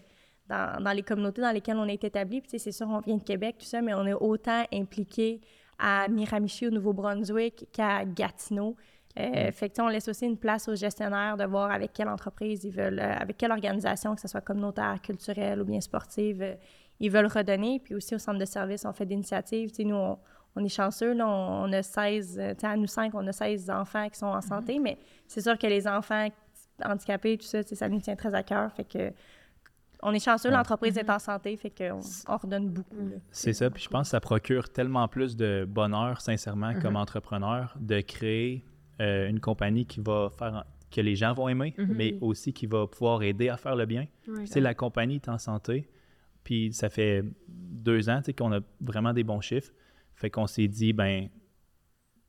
dans, dans les communautés dans lesquelles on est établi. Puis, c'est sûr, on vient de Québec, tout ça, mais on est autant impliqué à Miramichi, au Nouveau-Brunswick, qu'à Gatineau. Euh, Fait que, on laisse aussi une place aux gestionnaires de voir avec quelle entreprise ils veulent, euh, avec quelle organisation, que ce soit communautaire, culturelle ou bien sportive, euh, ils veulent redonner. Puis aussi au centre de service, on fait des initiatives. Nous, on, on est chanceux, là, on, on a 16, euh, à nous cinq, on a 16 enfants qui sont en santé, mais c'est sûr que les enfants handicapés, tout ça, ça nous tient très à cœur. Fait que on est chanceux, Ouais. l'entreprise est en santé, fait qu'on on redonne beaucoup. là. C'est ça. Puis je pense que ça procure tellement plus de bonheur, sincèrement, Mhm. comme entrepreneur, de créer euh, une compagnie qui va faire en- que les gens vont aimer, Mhm. mais aussi qui va pouvoir aider à faire le bien. Ouais. Sais, la compagnie est en santé, puis ça fait deux ans qu'on a vraiment des bons chiffres. Fait qu'on s'est dit, ben,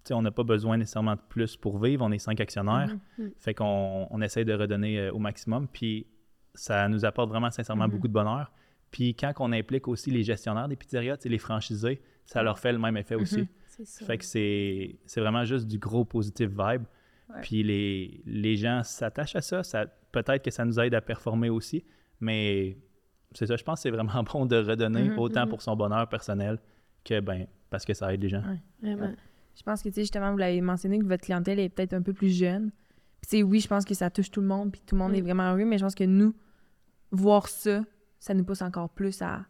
on n'a pas besoin nécessairement de plus pour vivre. On est cinq actionnaires. Mhm. Fait qu'on on essaie de redonner euh, au maximum. Puis ça nous apporte vraiment sincèrement Mhm. beaucoup de bonheur. Puis quand on implique aussi les gestionnaires des pizzerias, les franchisés, ça leur fait le même effet aussi. Mhm. C'est ça. Fait que c'est c'est vraiment juste du gros positive vibe. Ouais. Puis les, les gens s'attachent à ça. ça Peut-être que ça nous aide à performer aussi, mais c'est ça, je pense que c'est vraiment bon de redonner Mhm, autant pour son bonheur personnel que ben parce que ça aide les gens. Vraiment. Je pense que, tu sais, justement, vous l'avez mentionné que votre clientèle est peut-être un peu plus jeune. Puis, tu sais, oui, je pense que ça touche tout le monde, puis tout le monde Mm. est vraiment heureux, mais je pense que nous, voir ça, ça nous pousse encore plus à,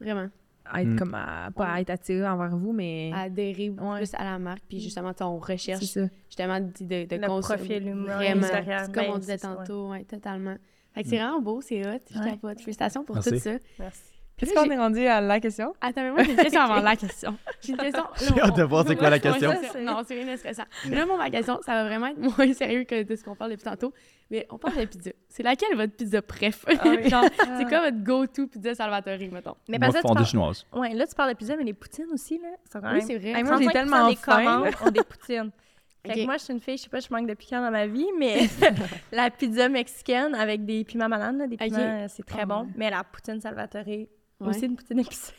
Vraiment. à être Mm. comme à, pas à être attiré envers vous, mais. À adhérer Ouais. plus à la marque. Puis justement, tu sais, on recherche ça. justement de, de, de Le consommer. profil humain Vraiment. Comme on disait ouais. tantôt, ouais, totalement. Fait que c'est vraiment beau, c'est hot. Je Ouais. capote. Félicitations pour Merci. tout ça. Merci. Puis Est-ce là, qu'on est rendu à la question? Attends, mais moi, j'ai une question avant la question. J'ai une question. J'ai hâte de voir c'est quoi la question. Non, c'est rien de stressant. Mais là, moi, ma question, ça va vraiment être moins sérieux que de ce qu'on parle depuis tantôt. Mais on parle de pizza. C'est laquelle votre pizza préf? Ah. Genre, c'est quoi votre go-to pizza Salvatore, mettons? Mais Moi, parce que chinoise. Ouais, là, tu parles de pizza, mais les poutines aussi, là, sont Oui, c'est vrai. Moi, j'ai 35% tellement des faim, commandes ont des poutines. Fait que moi, je suis une fille, je sais pas, je manque de piquant dans ma vie, mais la pizza mexicaine avec des piments bananes, là, des piments, euh, c'est très Ah bon. Mais la poutine Salvatore, Ouais. aussi une poutine épicée.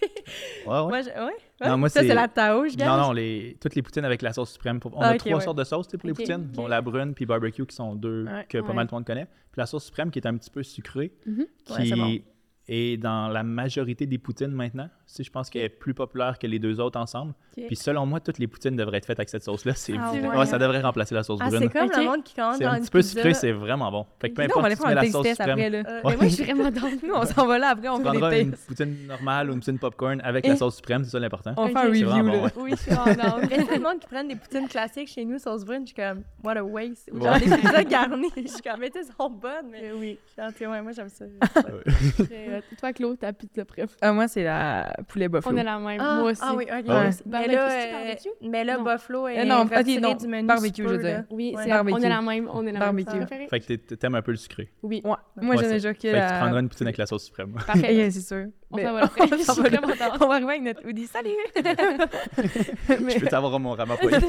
Ouais, ouais. Moi, je- ouais. Non, moi, ça, c'est- la Tao, je Non, gagne. non, les, toutes les poutines avec la sauce suprême. On Ah, a ok, trois ouais. sortes de sauces pour les poutines. Bon, la brune puis barbecue qui sont deux Ouais. que pas Ouais. mal tout le monde connaît. Puis la sauce suprême qui est un petit peu sucrée, Mhm. Qui bon. est dans la majorité des poutines maintenant. Sais, je pense qu'elle est plus populaire que les deux autres ensemble. Ok. Puis selon moi, toutes les poutines devraient être faites avec cette sauce-là. C'est Ah ouais, ouais. ça devrait remplacer la sauce Ah, brune. c'est comme Ok. le monde qui commande dans un une petit peu pizza. sucré, c'est vraiment bon. Fait que peu Nous, on va importe aller si tu faire mets un la sauce test après, suprême. là. Euh, Mais moi, je suis vraiment dans Nous, on s'en va là après, on Tu fait prendras des une poutine normale ou une poutine popcorn avec Eh. la sauce suprême, c'est ça l'important. On Ok. fait un review, ouais. Oui, je suis plein de monde qui prennent des poutines classiques chez nous, sauce brune, je suis comme, what a waste. Ou Ouais. genre des pizzas garnies, je suis comme, mais tu sont bonnes, mais Mais oui. ouais, moi j'aime ça. Toi, Claude, ta pizza préf? Ah, moi, c'est la poulet buffalo. On a la même. Ah, moi aussi. Ah oui, ok. Ah ouais. Mais Barbecue, là, c'est-tu euh, barbecue? mais là Non. Buffalo est Euh, non, ok, retiré non, du menu. barbecue, je veux dire. là. Oui, Ouais. c'est la- on Barbecue. est la même. On est la Barbecue. même. Préférée? Fait que t'es- t'aimes un peu le sucré. Oui. Ouais. Moi, j'aime c'est- déjà que Fait que tu prendras une poutine avec la sauce suprême. Parfait. Yeah, c'est sûr. On Mais- va là. Là. down. On va arriver avec notre hoodie. Salut! Mais- Je peux t'avoir mon ramapoil.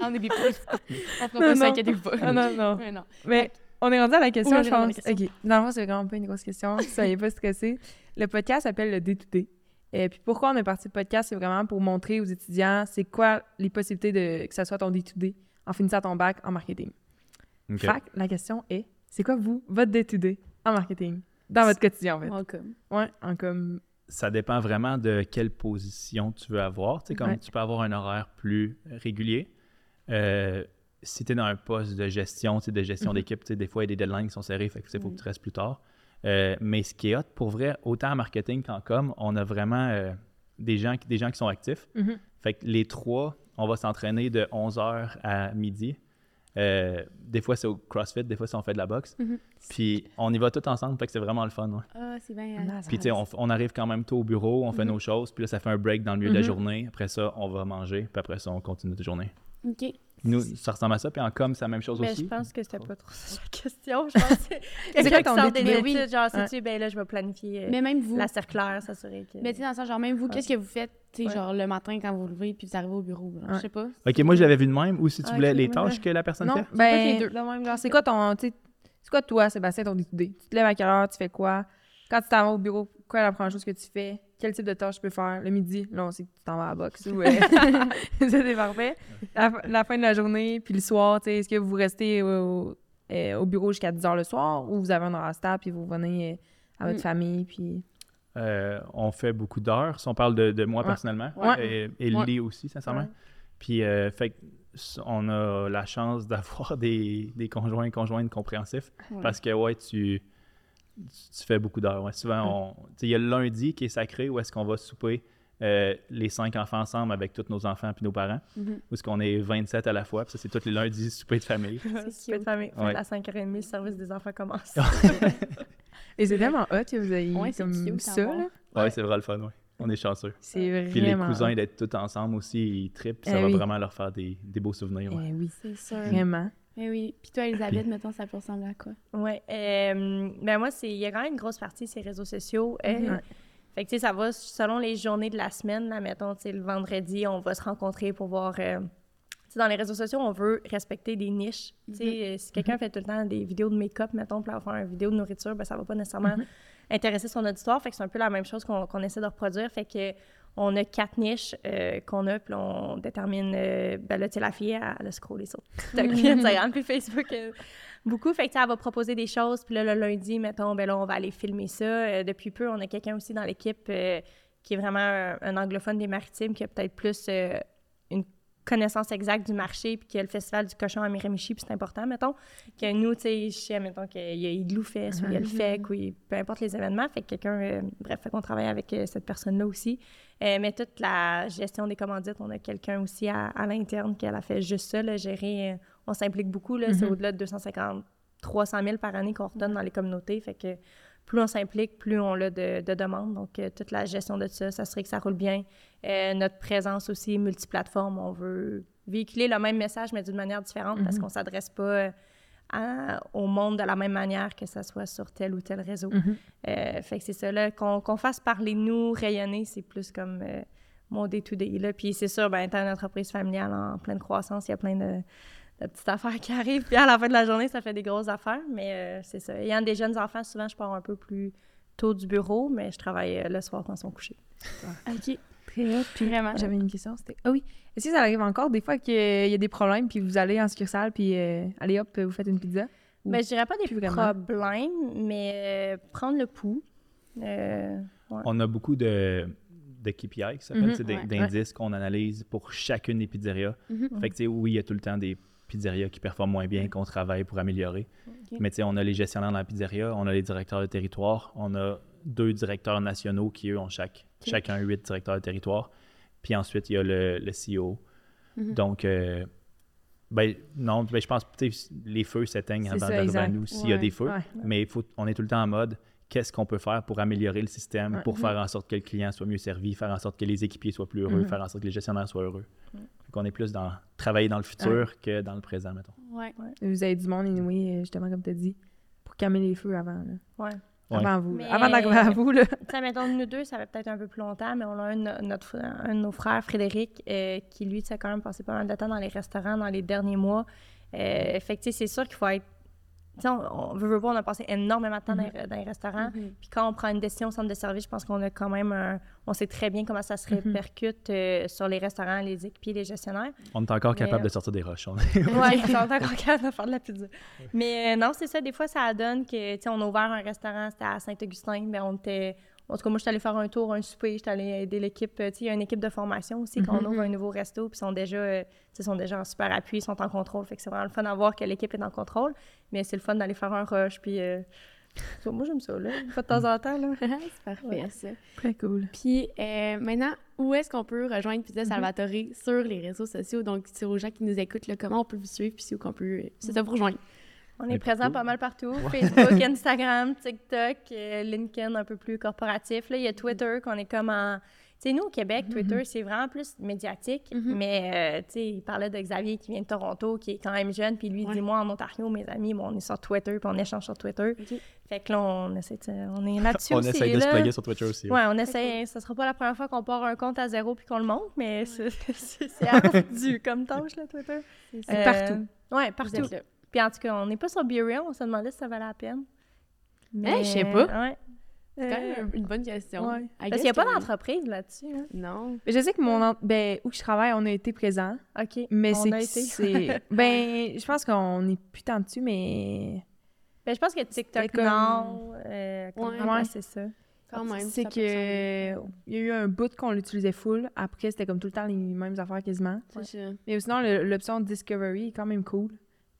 On est plus. On fera pas inquiétez-vous pas. Ah non, non. Non. Mais on est rendu à la question, Oui, je pense. la question. OK. Dans le fond, c'est vraiment pas une grosse question. Soyez pas stressés. Le podcast s'appelle le D2D. Et puis pourquoi on est parti de podcast, c'est vraiment pour montrer aux étudiants c'est quoi les possibilités de que ça soit ton D2D en finissant ton bac en marketing. Ok. Fait que la question est, c'est quoi vous, votre D2D en marketing? Dans votre quotidien, en fait. Welcome. Ouais, en comme... Ça dépend vraiment de quelle position tu veux avoir. Tu sais, comme Ouais. tu peux avoir un horaire plus régulier. Euh, si tu es dans un poste de gestion, tu sais, de gestion Mhm. d'équipe, tu sais, des fois, il y a des deadlines qui sont serrés, fait que il faut que tu restes plus tard. Euh, mais ce qui est hot, pour vrai, autant en marketing qu'en com, on a vraiment euh, des, gens, qui- des gens qui sont actifs. Mhm. Fait que les trois, on va s'entraîner de 11h à midi. Euh, des fois, c'est au CrossFit, des fois, c'est on fait de la boxe. Mhm. Puis on y va tous ensemble, fait que c'est vraiment le fun. ouais. Ah, c'est bien. Nice. Puis, tu sais, on, on arrive quand même tôt au bureau, on fait Mhm. nos choses, puis là, ça fait un break dans le milieu de la journée. Après ça, on va manger, puis après ça, on continue notre journée. OK. Nous, ça ressemble à ça, puis en com, c'est la même chose Mais aussi. je pense que c'était pas trop ça la question. Je pense que c'est C'est quelqu'un quoi qui ton sort des études, genre, Ouais. sais-tu, ben là, je vais planifier euh, Mais même vous. la circulaire, s'assurer que... Mais tu sais, dans le sens, genre, même vous, qu'est-ce que vous faites, tu sais, Ouais. genre, le matin quand vous vous levez puis vous arrivez au bureau? genre, Ouais. Je sais pas. OK, moi, je l'avais vu de même, ou si tu Ah, voulais les tâches ouais. que la personne Non, fait? ben, les deux. le même genre, c'est quoi ton, tu sais, c'est quoi toi, Sébastien, ton D2D? Tu te lèves à quelle heure, tu fais quoi? Quand tu t'en vas au bureau, quoi est la première chose que tu fais? Quel type de tâche tu peux faire? Le midi, là, on sait que tu t'en vas à la boxe. ou, ça, c'est parfait. La, la fin de la journée, puis le soir, tu sais, est-ce que vous restez au, euh, au bureau jusqu'à 10 h le soir ou vous avez un horaire stable puis vous revenez euh, à votre Mm. famille, puis... Euh, on fait beaucoup d'heures, si on parle de, de moi Ouais. personnellement, Ouais. et, et Ouais. Lee aussi, sincèrement. Ouais. Puis, euh, fait on a la chance d'avoir des, des conjoints et conjointes compréhensifs parce que, ouais, tu, tu fais beaucoup d'heures. ouais. Souvent, il y a le lundi qui est sacré où est-ce qu'on va souper euh, les cinq enfants ensemble avec tous nos enfants puis nos parents, Mhm. où est-ce qu'on est 27 à la fois. Puis ça, c'est tous les lundis souper de famille. C'est de famille. Ouais. À 5h30, le service des enfants commence. Et c'est tellement hot que vous ayez Ouais, c'est comme cute ça, là. Ouais, c'est vrai le fun, ouais. On est chanceux. C'est vraiment Puis les cousins d'être tous ensemble aussi, ils trippent. Ça Eh va oui. vraiment leur faire des, des beaux souvenirs. ouais. Eh oui, C'est sûr. vraiment. Eh oui. Puis toi, Elisabeth, mettons, ça peut ressembler à quoi? Oui. ben moi, c'est il y a quand même une grosse partie ces réseaux sociaux. Euh, Mhm. Fait que, tu sais, ça va selon les journées de la semaine. Là, mettons, tu sais, le vendredi, on va se rencontrer pour voir... euh, tu sais, dans les réseaux sociaux, on veut respecter des niches. Tu sais, euh, si quelqu'un fait tout le temps des vidéos de make-up, mettons, pour faire une vidéo de nourriture, ben ça va pas nécessairement intéresser son auditoire. Fait que c'est un peu la même chose qu'on qu'on essaie de reproduire. Fait que on a quatre niches euh, qu'on a, puis on détermine... euh, ben là, tu sais, la fille, elle, elle a scrollé sur TikTok, puis Instagram, puis Facebook... euh, beaucoup. Fait que, elle va proposer des choses. Puis là, le lundi, mettons, ben là, on va aller filmer ça. Depuis peu, on a quelqu'un aussi dans l'équipe qui est vraiment un, un anglophone des maritimes, qui a peut-être plus une connaissance exacte du marché, puis qui a le festival du cochon à Miramichi, puis c'est important, mettons. Que nous, tu sais, je sais, mettons, qu'il y a Igloo Fest, ou il y a le FEC, ou il- peu importe les événements. Fait que quelqu'un, euh, bref, fait qu'on travaille avec euh, cette personne-là aussi. Euh, mais toute la gestion des commandites, on a quelqu'un aussi à, à l'interne qui a fait juste ça, là, gérer. euh, on s'implique beaucoup, là, c'est Mhm. au-delà de 250, 300 000 par année qu'on redonne dans les communautés. Fait que plus on s'implique, plus on a de, de demandes. Donc, euh, toute la gestion de ça, ça serait que ça roule bien. Euh, notre présence aussi multiplateforme, on veut véhiculer le même message, mais d'une manière différente parce qu'on s'adresse pas à- au monde de la même manière que ça soit sur tel ou tel réseau. Mhm. Euh, fait que c'est ça, là, qu'on qu'on fasse parler nous, rayonner, c'est plus comme euh, mon day-to-day. là. Puis c'est sûr, ben, étant une entreprise familiale en pleine croissance, il y a plein de, de petites affaires qui arrivent. Puis à la fin de la journée, ça fait des grosses affaires, mais euh, c'est ça. Ayant des jeunes enfants, souvent, je pars un peu plus tôt du bureau, mais je travaille le soir quand ils sont couchés. OK. Très hot. Puis Vraiment. j'avais une question, c'était... Ah oui, est-ce que ça arrive encore des fois qu'il y a des problèmes, puis vous allez en succursale, puis euh, allez hop, vous faites une pizza? Ou- Mais je dirais pas des problèmes, mais euh, prendre le pouls. Euh, ouais. On a beaucoup de, de KPI qui des- ouais. d'indices qu'on analyse pour chacune des pizzerias. Mhm. Fait que, tu sais, oui, il y a tout le temps des pizzerias qui performent moins bien, qu'on travaille pour améliorer. Mais tu sais, on a les gestionnaires dans la pizzeria, on a les directeurs de territoire, on a deux directeurs nationaux qui, eux, ont chaque, Ok. chacun huit directeurs de territoire. Puis ensuite, il y a le, le CEO. Mhm. Donc, euh, ben, non, ben, je pense que les feux s'éteignent avant d'arriver à nous s'il y a des feux. Ouais. Mais faut, on est tout le temps en mode qu'est-ce qu'on peut faire pour améliorer le système, Ouais. pour faire en sorte que le client soit mieux servi, faire en sorte que les équipiers soient plus heureux, Mhm. faire en sorte que les gestionnaires soient heureux. Fait qu'on est plus dans travailler dans le futur que dans le présent, mettons. Ouais. Vous avez du monde, anyway, euh, justement, comme tu as dit, pour calmer les feux avant, là. Avant vous. Mais- Avant d'arriver à vous, là. Tu sais, mettons, nous deux, ça fait peut-être un peu plus longtemps, mais on a un, notre, un de nos frères, Frédéric, euh, qui, lui, tu sais, quand même passé pas mal de temps dans les restaurants dans les derniers mois. Euh, fait que, tu sais, c'est sûr qu'il faut être... On, on veut, veut pas, on a passé énormément de temps dans, les, dans les restaurants. Mhm. Puis quand on prend une décision au centre de service, je pense qu'on a quand même un... On sait très bien comment ça se Mhm. répercute euh, sur les restaurants, les équipiers, les gestionnaires. On est encore Mais, capable euh, de sortir des roches. On est- Ouais, ils sont encore capables de faire de la pizza. Mais euh, non, c'est ça. Des fois, ça donne que, tu sais, on a ouvert un restaurant, c'était à Saint-Augustin, mais on était... En tout cas, moi, je suis allée faire un tour, un souper, je suis allée aider l'équipe. euh, Tu sais, il y a une équipe de formation aussi quand on ouvre un nouveau resto, puis ils sont déjà, euh, sont déjà en super appui, ils sont en contrôle. Fait que c'est vraiment le fun à voir que l'équipe est en contrôle. Mais c'est le fun d'aller faire un rush, puis... euh, moi, j'aime ça, là. Une fois de temps en temps, là. c'est parfait, Ouais. ça. Très cool. Puis euh, maintenant, où est-ce qu'on peut rejoindre Pizza Salvatore sur les réseaux sociaux? Donc, c'est aux gens qui nous écoutent, là, comment on peut vous suivre, puis c'est où qu'on peut... C'est ça, vous rejoindre. On est présent partout. pas mal partout. Facebook, Instagram, TikTok, euh, LinkedIn un peu plus corporatif. Là, il y a Twitter qu'on est comme en... Tu sais, nous, au Québec, Twitter, c'est vraiment plus médiatique. Mhm. Mais, euh, tu sais, il parlait de Xavier qui vient de Toronto, qui est quand même jeune. Puis lui, il Ouais. dit, moi, en Ontario, mes amis, bon, on est sur Twitter, puis on échange sur Twitter. Fait que là, on essaie de- On est là-dessus on essaye de se là. plugger sur Twitter aussi. ouais. Ouais, on essaie. Ça sera pas la première fois qu'on part un compte à zéro puis qu'on le monte, mais c'est ardu comme tâche, là, Twitter. C'est Euh, partout. Ouais, partout. Puis en tout cas, on n'est pas sur BeReal, on se demandait si ça valait la peine. je sais pas. Ouais. C'est quand Euh, même une bonne question. ouais. Parce qu'il n'y a pas d'entreprise là-dessus. hein. Non. Mais je sais que mon... en- Ben, où je travaille, on a été présent. OK. Mais on c'est... ben, je pense qu'on est plus tant dessus, mais... Ben, je pense que TikTok, comme- non. Euh, Ouais. ouais, c'est ça. Quand même. C'est que... Il y a eu un bout qu'on l'utilisait full. Après, c'était comme tout le temps les mêmes affaires quasiment. C'est ça. Mais sinon, l'option Discovery est quand même cool.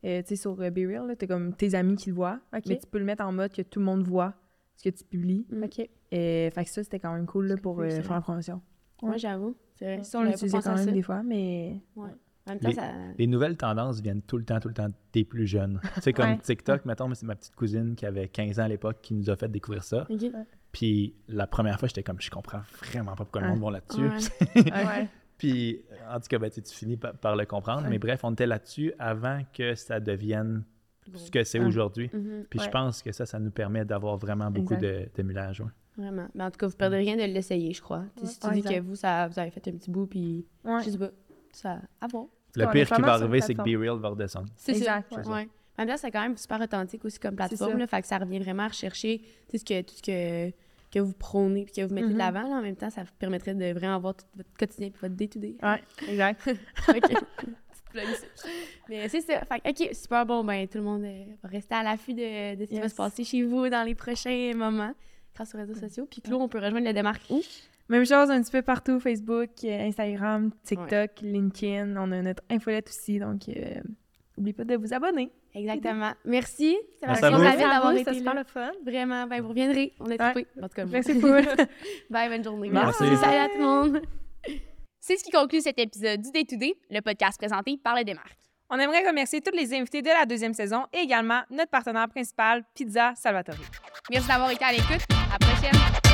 Euh, tu sais, sur euh, Be Real, t'as comme tes amis qui le voient. OK. Mais tu peux le mettre en mode que tout le monde voit ce que tu publies. Mm. OK. Et fait que ça, c'était quand même cool là, pour euh, faire la promotion. Moi, j'avoue. C'est vrai. Ça, on l'utilisait quand même ça. des fois, mais... Ouais. En même temps, Les- ça... Les nouvelles tendances viennent tout le temps, tout le temps des plus jeunes. C'est comme Ouais. TikTok, mettons, mais c'est ma petite cousine qui avait 15 ans à l'époque qui nous a fait découvrir ça. Puis la première fois, j'étais comme, je comprends vraiment pas pourquoi le monde va là-dessus. Puis, en tout cas, ben, tu finis par, par le comprendre. Ouais. Mais bref, on était là-dessus avant que ça devienne ce que c'est Ouais. aujourd'hui. Mhm, Puis je pense que ça, ça nous permet d'avoir vraiment beaucoup Exact. de- d'émulage. ouais. Vraiment. Mais en tout cas, vous perdez rien de l'essayer, je crois. Si tu Ouais, dis exact. que vous, ça, vous avez fait un petit bout, puis Ouais. je sais pas, ça... À voir. Le pire qui va arriver, c'est que Be. Real va redescendre. C'est ça. ouais. En même temps, c'est quand même super authentique aussi comme plateforme. ça. Là, fait que ça revient vraiment à rechercher ce que, tout ce que, que vous prônez puis que vous mettez Mhm. de l'avant. là. En même temps, ça vous permettrait de vraiment avoir tout votre quotidien puis votre day-to-day. Ouais, exact. OK. Mais c'est ça. Fait que, OK, super bon. Ben, tout le monde euh, va rester à l'affût de, de ce qui va se passer chez vous dans les prochains moments grâce aux réseaux sociaux. Puis Claude, on peut rejoindre la démarque où? Même chose un petit peu partout, Facebook, euh, Instagram, TikTok, LinkedIn. On a notre infolette aussi, donc euh, n'oubliez pas de vous abonner. Exactement. Merci. Ça m'a Merci fait Merci d'avoir vous, été super là. le fun. Vraiment. Ben, vous reviendrez. On est Ouais. En tout cas. Ben, c'est cool. Bye, bonne journée. Merci. Salut à tout le monde. C'est ce qui conclut cet épisode du Day to Day, le podcast présenté par les démarques. On aimerait remercier tous les invités de la deuxième saison et également notre partenaire principal, Pizza Salvatore. Merci d'avoir été à l'écoute. À la prochaine.